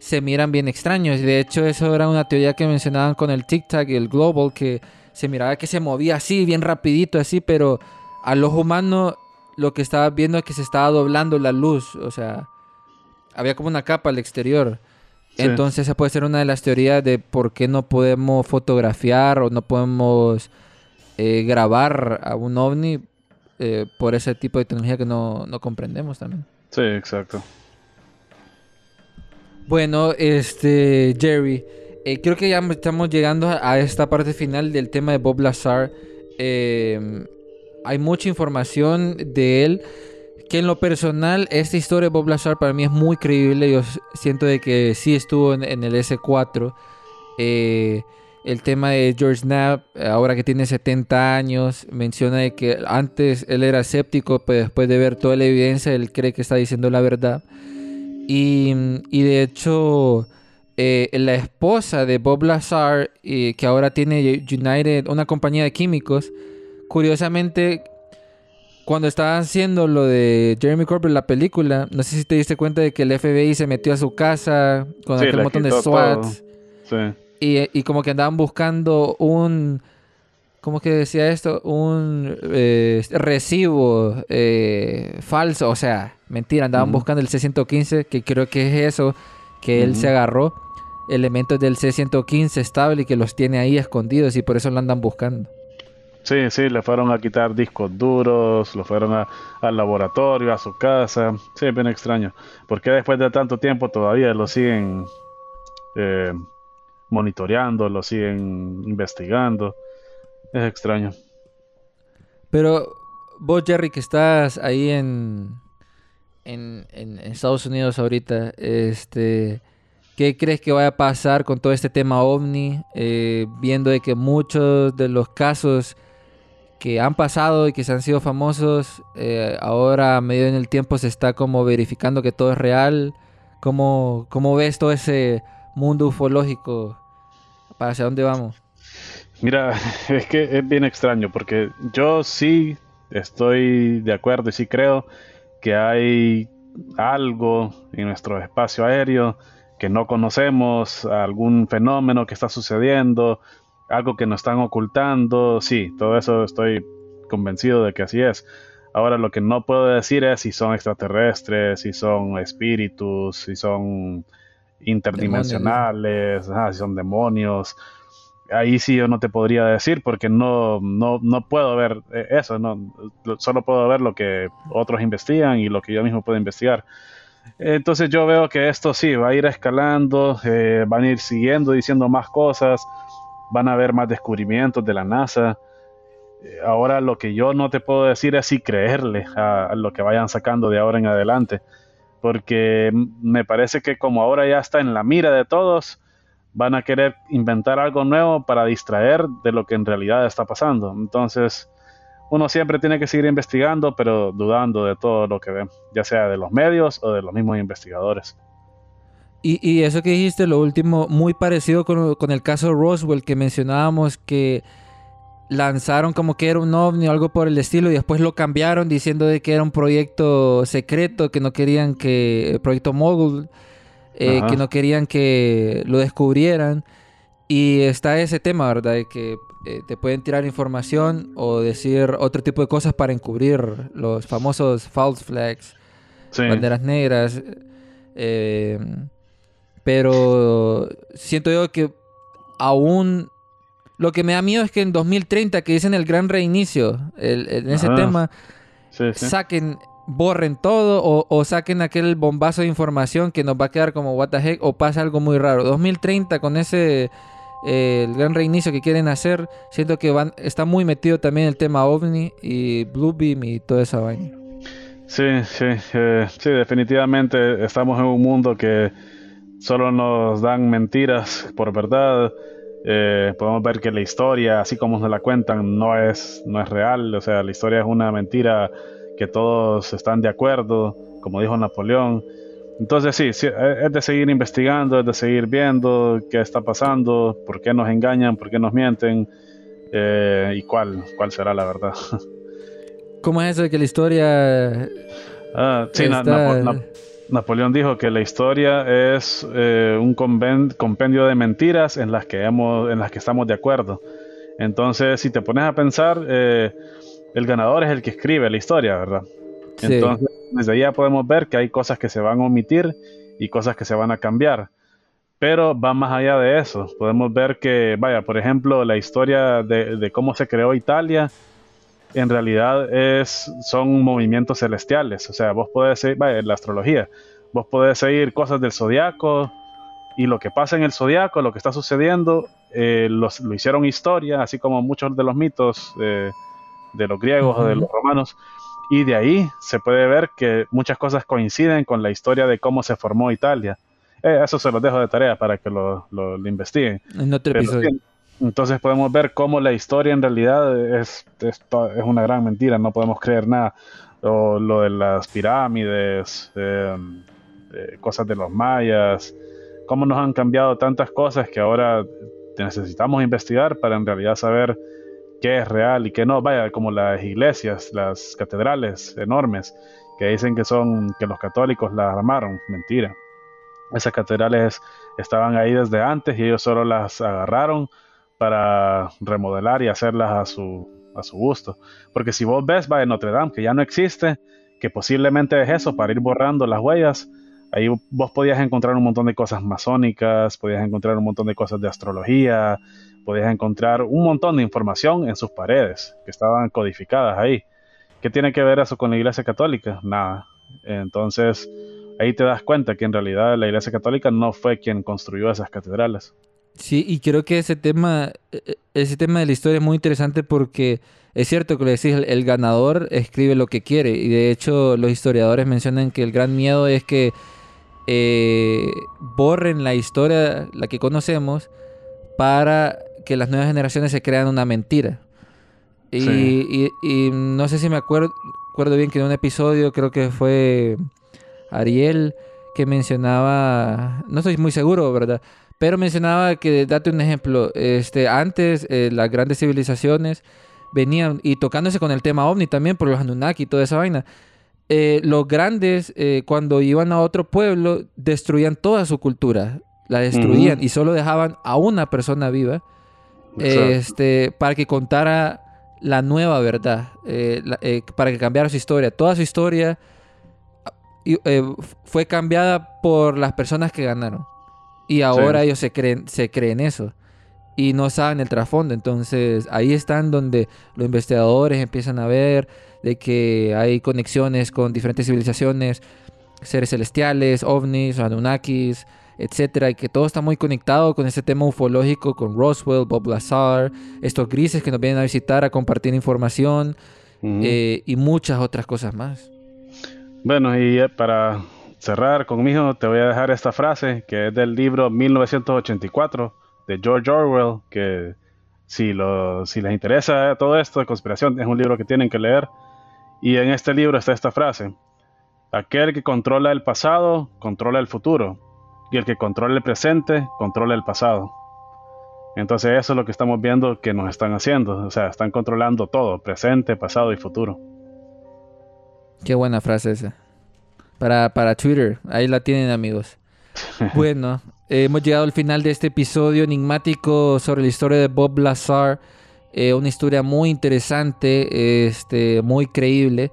se miran bien extraños. De hecho, eso era una teoría que mencionaban con el Tic Tac y el Global, que se miraba que se movía así, bien rapidito, así, pero al ojo humano lo que estaba viendo es que se estaba doblando la luz, o sea, había como una capa al exterior. Sí. Entonces esa puede ser una de las teorías de por qué no podemos fotografiar o no podemos eh, grabar a un ovni eh, por ese tipo de tecnología que no, no comprendemos también. sí, exacto. Bueno, este, Jerry, eh, creo que ya estamos llegando a esta parte final del tema de Bob Lazar. Eh, hay mucha información de él. Que en lo personal, esta historia de Bob Lazar para mí es muy creíble. Yo siento de que sí estuvo en, el S4. Eh, el tema de George Knapp, ahora que tiene 70 años, menciona de que antes él era escéptico, pero después de ver toda la evidencia, él cree que está diciendo la verdad. Y, y de hecho, eh, la esposa de Bob Lazar, eh, que ahora tiene United, una compañía de químicos, curiosamente, cuando estaban haciendo lo de Jeremy Corbyn, la película, no sé si te diste cuenta de que el FBI se metió a su casa con Sí, aquel montón de quitó SWAT. todo. Sí, Y, y como que andaban buscando un. ¿Cómo que decía esto? Un eh, recibo eh, falso. O sea, mentira. Andaban buscando el C-115, que creo que es eso que él se agarró. Elementos del C-115 estable y que los tiene ahí escondidos y por eso lo andan buscando. sí, sí, le fueron a quitar discos duros, lo fueron a- al laboratorio, a su casa. Sí, bien extraño. Porque después de tanto tiempo todavía lo siguen eh, monitoreando, lo siguen investigando. Es extraño. Pero vos, Jerry, que estás ahí en, en, Estados Unidos ahorita, este, ¿qué crees que vaya a pasar con todo este tema ovni? Eh, viendo de que muchos de los casos que han pasado y que se han sido famosos, eh, ahora a medida en el tiempo se está como verificando que todo es real. ¿Cómo, cómo ves todo ese mundo ufológico? ¿Para hacia dónde vamos? Mira, es que es bien extraño porque yo sí estoy de acuerdo y sí creo que hay algo en nuestro espacio aéreo que no conocemos, algún fenómeno que está sucediendo, algo que nos están ocultando, sí, todo eso estoy convencido de que así es. Ahora lo que no puedo decir es si son extraterrestres, si son espíritus, si son interdimensionales, si son demonios. Ahí sí yo no te podría decir porque no, no, no puedo ver eh, eso, no, solo puedo ver lo que otros investigan y lo que yo mismo puedo investigar. Entonces yo veo que esto sí va a ir escalando, eh, van a ir siguiendo diciendo más cosas van a haber más descubrimientos de la NASA. Eh, ahora lo que yo no te puedo decir es si creerle a, lo que vayan sacando de ahora en adelante, porque me parece que como ahora ya está en la mira de todos, van a querer inventar algo nuevo para distraer de lo que en realidad está pasando. Entonces, uno siempre tiene que seguir investigando, pero dudando de todo lo que ve, ya sea de los medios o de los mismos investigadores. Y, eso que dijiste, lo último, muy parecido con, el caso Roswell que mencionábamos que lanzaron como que era un ovni o algo por el estilo y después lo cambiaron diciendo de que era un proyecto secreto, que no querían que, proyecto Mogul, eh, que no querían que lo descubrieran. Y está ese tema, ¿verdad? De que eh, te pueden tirar información o decir otro tipo de cosas para encubrir los famosos false flags, banderas negras. Eh, pero siento yo que aún lo que me da miedo es que en 2030, que dicen el gran reinicio, en ese tema, saquen, borren todo o, saquen aquel bombazo de información que nos va a quedar como what the heck o pasa algo muy raro. 2030 con ese eh, el gran reinicio que quieren hacer, siento que van, está muy metido también el tema OVNI y Bluebeam y toda esa vaina. Sí, sí, eh, sí, definitivamente estamos en un mundo que solo nos dan mentiras por verdad. Eh, podemos ver que la historia, así como nos la cuentan, no es, no es real. O sea, la historia es una mentira que todos están de acuerdo, como dijo Napoleón. Entonces sí, es de seguir investigando, es de seguir viendo qué está pasando, por qué nos engañan, por qué nos mienten eh, y cuál, cuál será la verdad. ¿Cómo es eso de que la historia... Ah, sí, Napoleón dijo que la historia es eh, un compendio de mentiras en las que hemos, en las que estamos de acuerdo. Entonces, si te pones a pensar, eh, el ganador es el que escribe la historia, ¿verdad? Entonces, desde ahí ya podemos ver que hay cosas que se van a omitir y cosas que se van a cambiar. Pero va más allá de eso. Podemos ver que, vaya, por ejemplo, la historia de cómo se creó Italia en realidad es, son movimientos celestiales. O sea, vos podés seguir, la astrología, vos podés seguir cosas del zodiaco y lo que pasa en el zodiaco, lo que está sucediendo, eh, lo hicieron historia, así como muchos de los mitos de los griegos o de los romanos. Y de ahí se puede ver que muchas cosas coinciden con la historia de cómo se formó Italia. Eh, eso se los dejo de tarea para que lo, lo, investiguen. En otro episodio. Entonces podemos ver cómo la historia en realidad es, es, una gran mentira, no podemos creer nada. O lo de las pirámides, em, eh, cosas de los mayas, cómo nos han cambiado tantas cosas que ahora necesitamos investigar para en realidad saber qué es real y qué no. Vaya, como las iglesias, las catedrales enormes que dicen que son que los católicos las armaron, mentira. Esas catedrales estaban ahí desde antes y ellos solo las agarraron para remodelar y hacerlas a su, a su gusto. Porque si vos ves, va en Notre Dame, que ya no existe, que posiblemente es eso, para ir borrando las huellas, ahí vos podías encontrar un montón de cosas masónicas, podías encontrar un montón de cosas de astrología, podías encontrar un montón de información en sus paredes, que estaban codificadas ahí. ¿Qué tiene que ver eso con la Iglesia Católica? Nada. Entonces, ahí te das cuenta que en realidad la Iglesia Católica no fue quien construyó esas catedrales. Sí, y creo que ese tema, e- ese tema de la historia es muy interesante porque es cierto que le decís, el ganador escribe lo que quiere. Y de hecho, los historiadores mencionan que el gran miedo es que eh, borren la historia, la que conocemos, para que las nuevas generaciones se crean una mentira. Y, Sí. y- y no sé si me acuerdo, acuerdo bien que en un episodio, creo que fue Ariel, que mencionaba, no estoy muy seguro, ¿verdad? Pero mencionaba que, date un ejemplo, este, antes eh, las grandes civilizaciones venían, y tocándose con el tema ovni también, por los Anunnaki y toda esa vaina, eh, los grandes, eh, cuando iban a otro pueblo, destruían toda su cultura, la destruían y solo dejaban a una persona viva este, para que contara la nueva verdad, eh, la- para que cambiara su historia. Toda su historia fue cambiada por las personas que ganaron. Y ahora ellos se creen, se creen eso. Y no saben el trasfondo. Entonces ahí están donde los investigadores empiezan a ver de que hay conexiones con diferentes civilizaciones, seres celestiales, ovnis, Anunnakis, etcétera, y que todo está muy conectado con este tema ufológico, con Roswell, Bob Lazar, estos grises que nos vienen a visitar a compartir información eh, y muchas otras cosas más. Bueno, y eh, para cerrar conmigo, te voy a dejar esta frase que es del libro 1984 de George Orwell, que si, lo, si les interesa todo esto de conspiración, es un libro que tienen que leer. Y en este libro está esta frase. Aquel que controla el pasado, controla el futuro. Y el que controla el presente, controla el pasado. Entonces eso es lo que estamos viendo que nos están haciendo. O sea, están controlando todo, presente, pasado y futuro. Qué buena frase esa. Para, para Twitter, ahí la tienen amigos. Bueno, hemos llegado al final de este episodio enigmático sobre la historia de Bob Lazar. Eh, una historia muy interesante, este, muy creíble.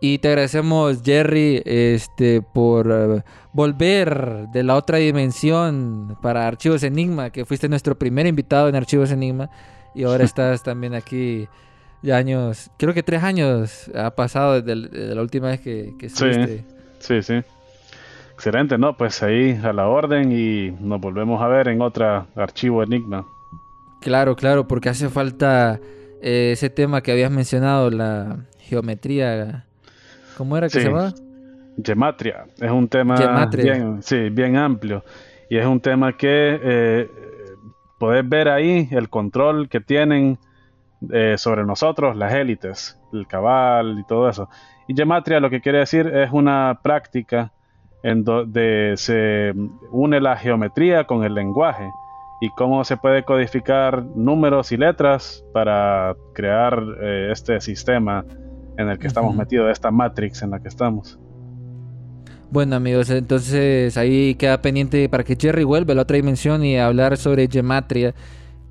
Y te agradecemos, Jerry, este, por eh, volver de la otra dimensión para Archivos Enigma, que fuiste nuestro primer invitado en Archivos Enigma. Y ahora estás también aquí ya años, creo que tres años ha pasado desde, el- desde la última vez que, que Sí. estuviste. Sí, sí. Excelente, ¿no? Pues ahí a la orden y nos volvemos a ver en otra archivo Enigma. Claro, claro, porque hace falta eh, ese tema que habías mencionado, la geometría. ¿Cómo era que Sí. se llamaba? Gematria es un tema Gematria. bien, sí, bien amplio y es un tema que eh, podés ver ahí el control que tienen eh, sobre nosotros las élites, el cabal y todo eso. Y gematria lo que quiere decir es una práctica en donde se une la geometría con el lenguaje y cómo se puede codificar números y letras para crear eh, este sistema en el que estamos metidos, esta matrix en la que estamos. Bueno amigos, entonces ahí queda pendiente para que Jerry vuelva a la otra dimensión y hablar sobre gematria.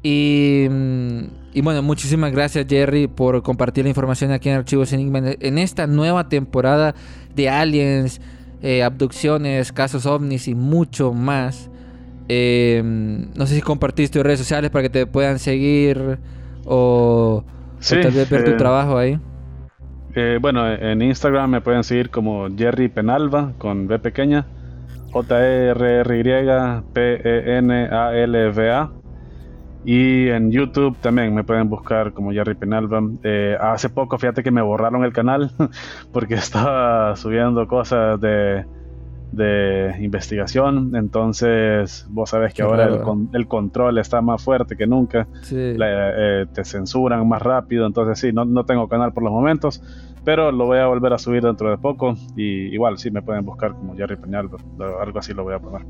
Y, mm, y bueno, muchísimas gracias Jerry por compartir la información aquí en Archivos Enigma en- en esta nueva temporada de aliens, eh, abducciones, casos ovnis y mucho más. Eh, no sé si compartiste tus redes sociales para que te puedan seguir o, o Sí, tal vez ver tu eh, trabajo ahí. Bueno, en Instagram me pueden seguir como Jerry Penalva con B pequeña, J-E-R-R-Y-P-E-N-A-L-V-A. Y en YouTube también me pueden buscar como Jerry Penalva. Eh, hace poco, fíjate que me borraron el canal porque estaba subiendo cosas de, de investigación. Entonces, vos sabés que Qué ahora el, con- el control está más fuerte que nunca Sí. la- eh, te censuran más rápido, entonces sí, no, no tengo canal por los momentos, pero lo voy a volver a subir dentro de poco y igual sí me pueden buscar como Jerry Peñalba, algo así lo voy a poner.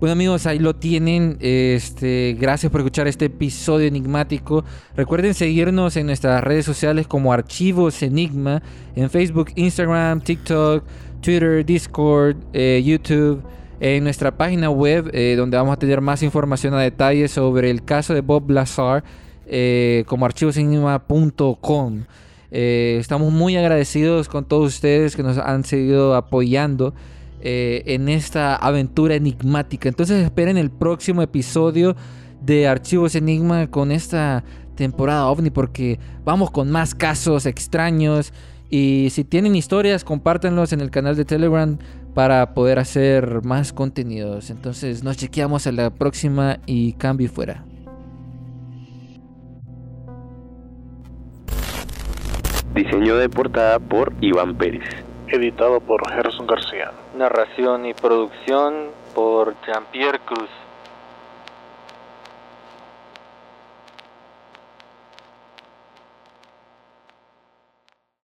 Bueno amigos, ahí lo tienen. Este, gracias por escuchar este episodio enigmático. Recuerden seguirnos en nuestras redes sociales como Archivos Enigma en Facebook, Instagram, TikTok, Twitter, Discord, eh, YouTube. En nuestra página web, eh, donde vamos a tener más información a detalle sobre el caso de Bob Lazar, eh, como archivosenigma.com. Estamos muy agradecidos con todos ustedes que nos han seguido apoyando eh, en esta aventura enigmática. Entonces esperen el próximo episodio de Archivos Enigma con esta temporada ovni porque vamos con más casos extraños Y si tienen historias, compártanlos en el canal de Telegram para poder hacer más contenidos. Entonces nos chequeamos a la próxima y cambio fuera. Diseño de portada por Iván Pérez. Editado por Gerson García. Narración y producción por Jean-Pierre Cruz.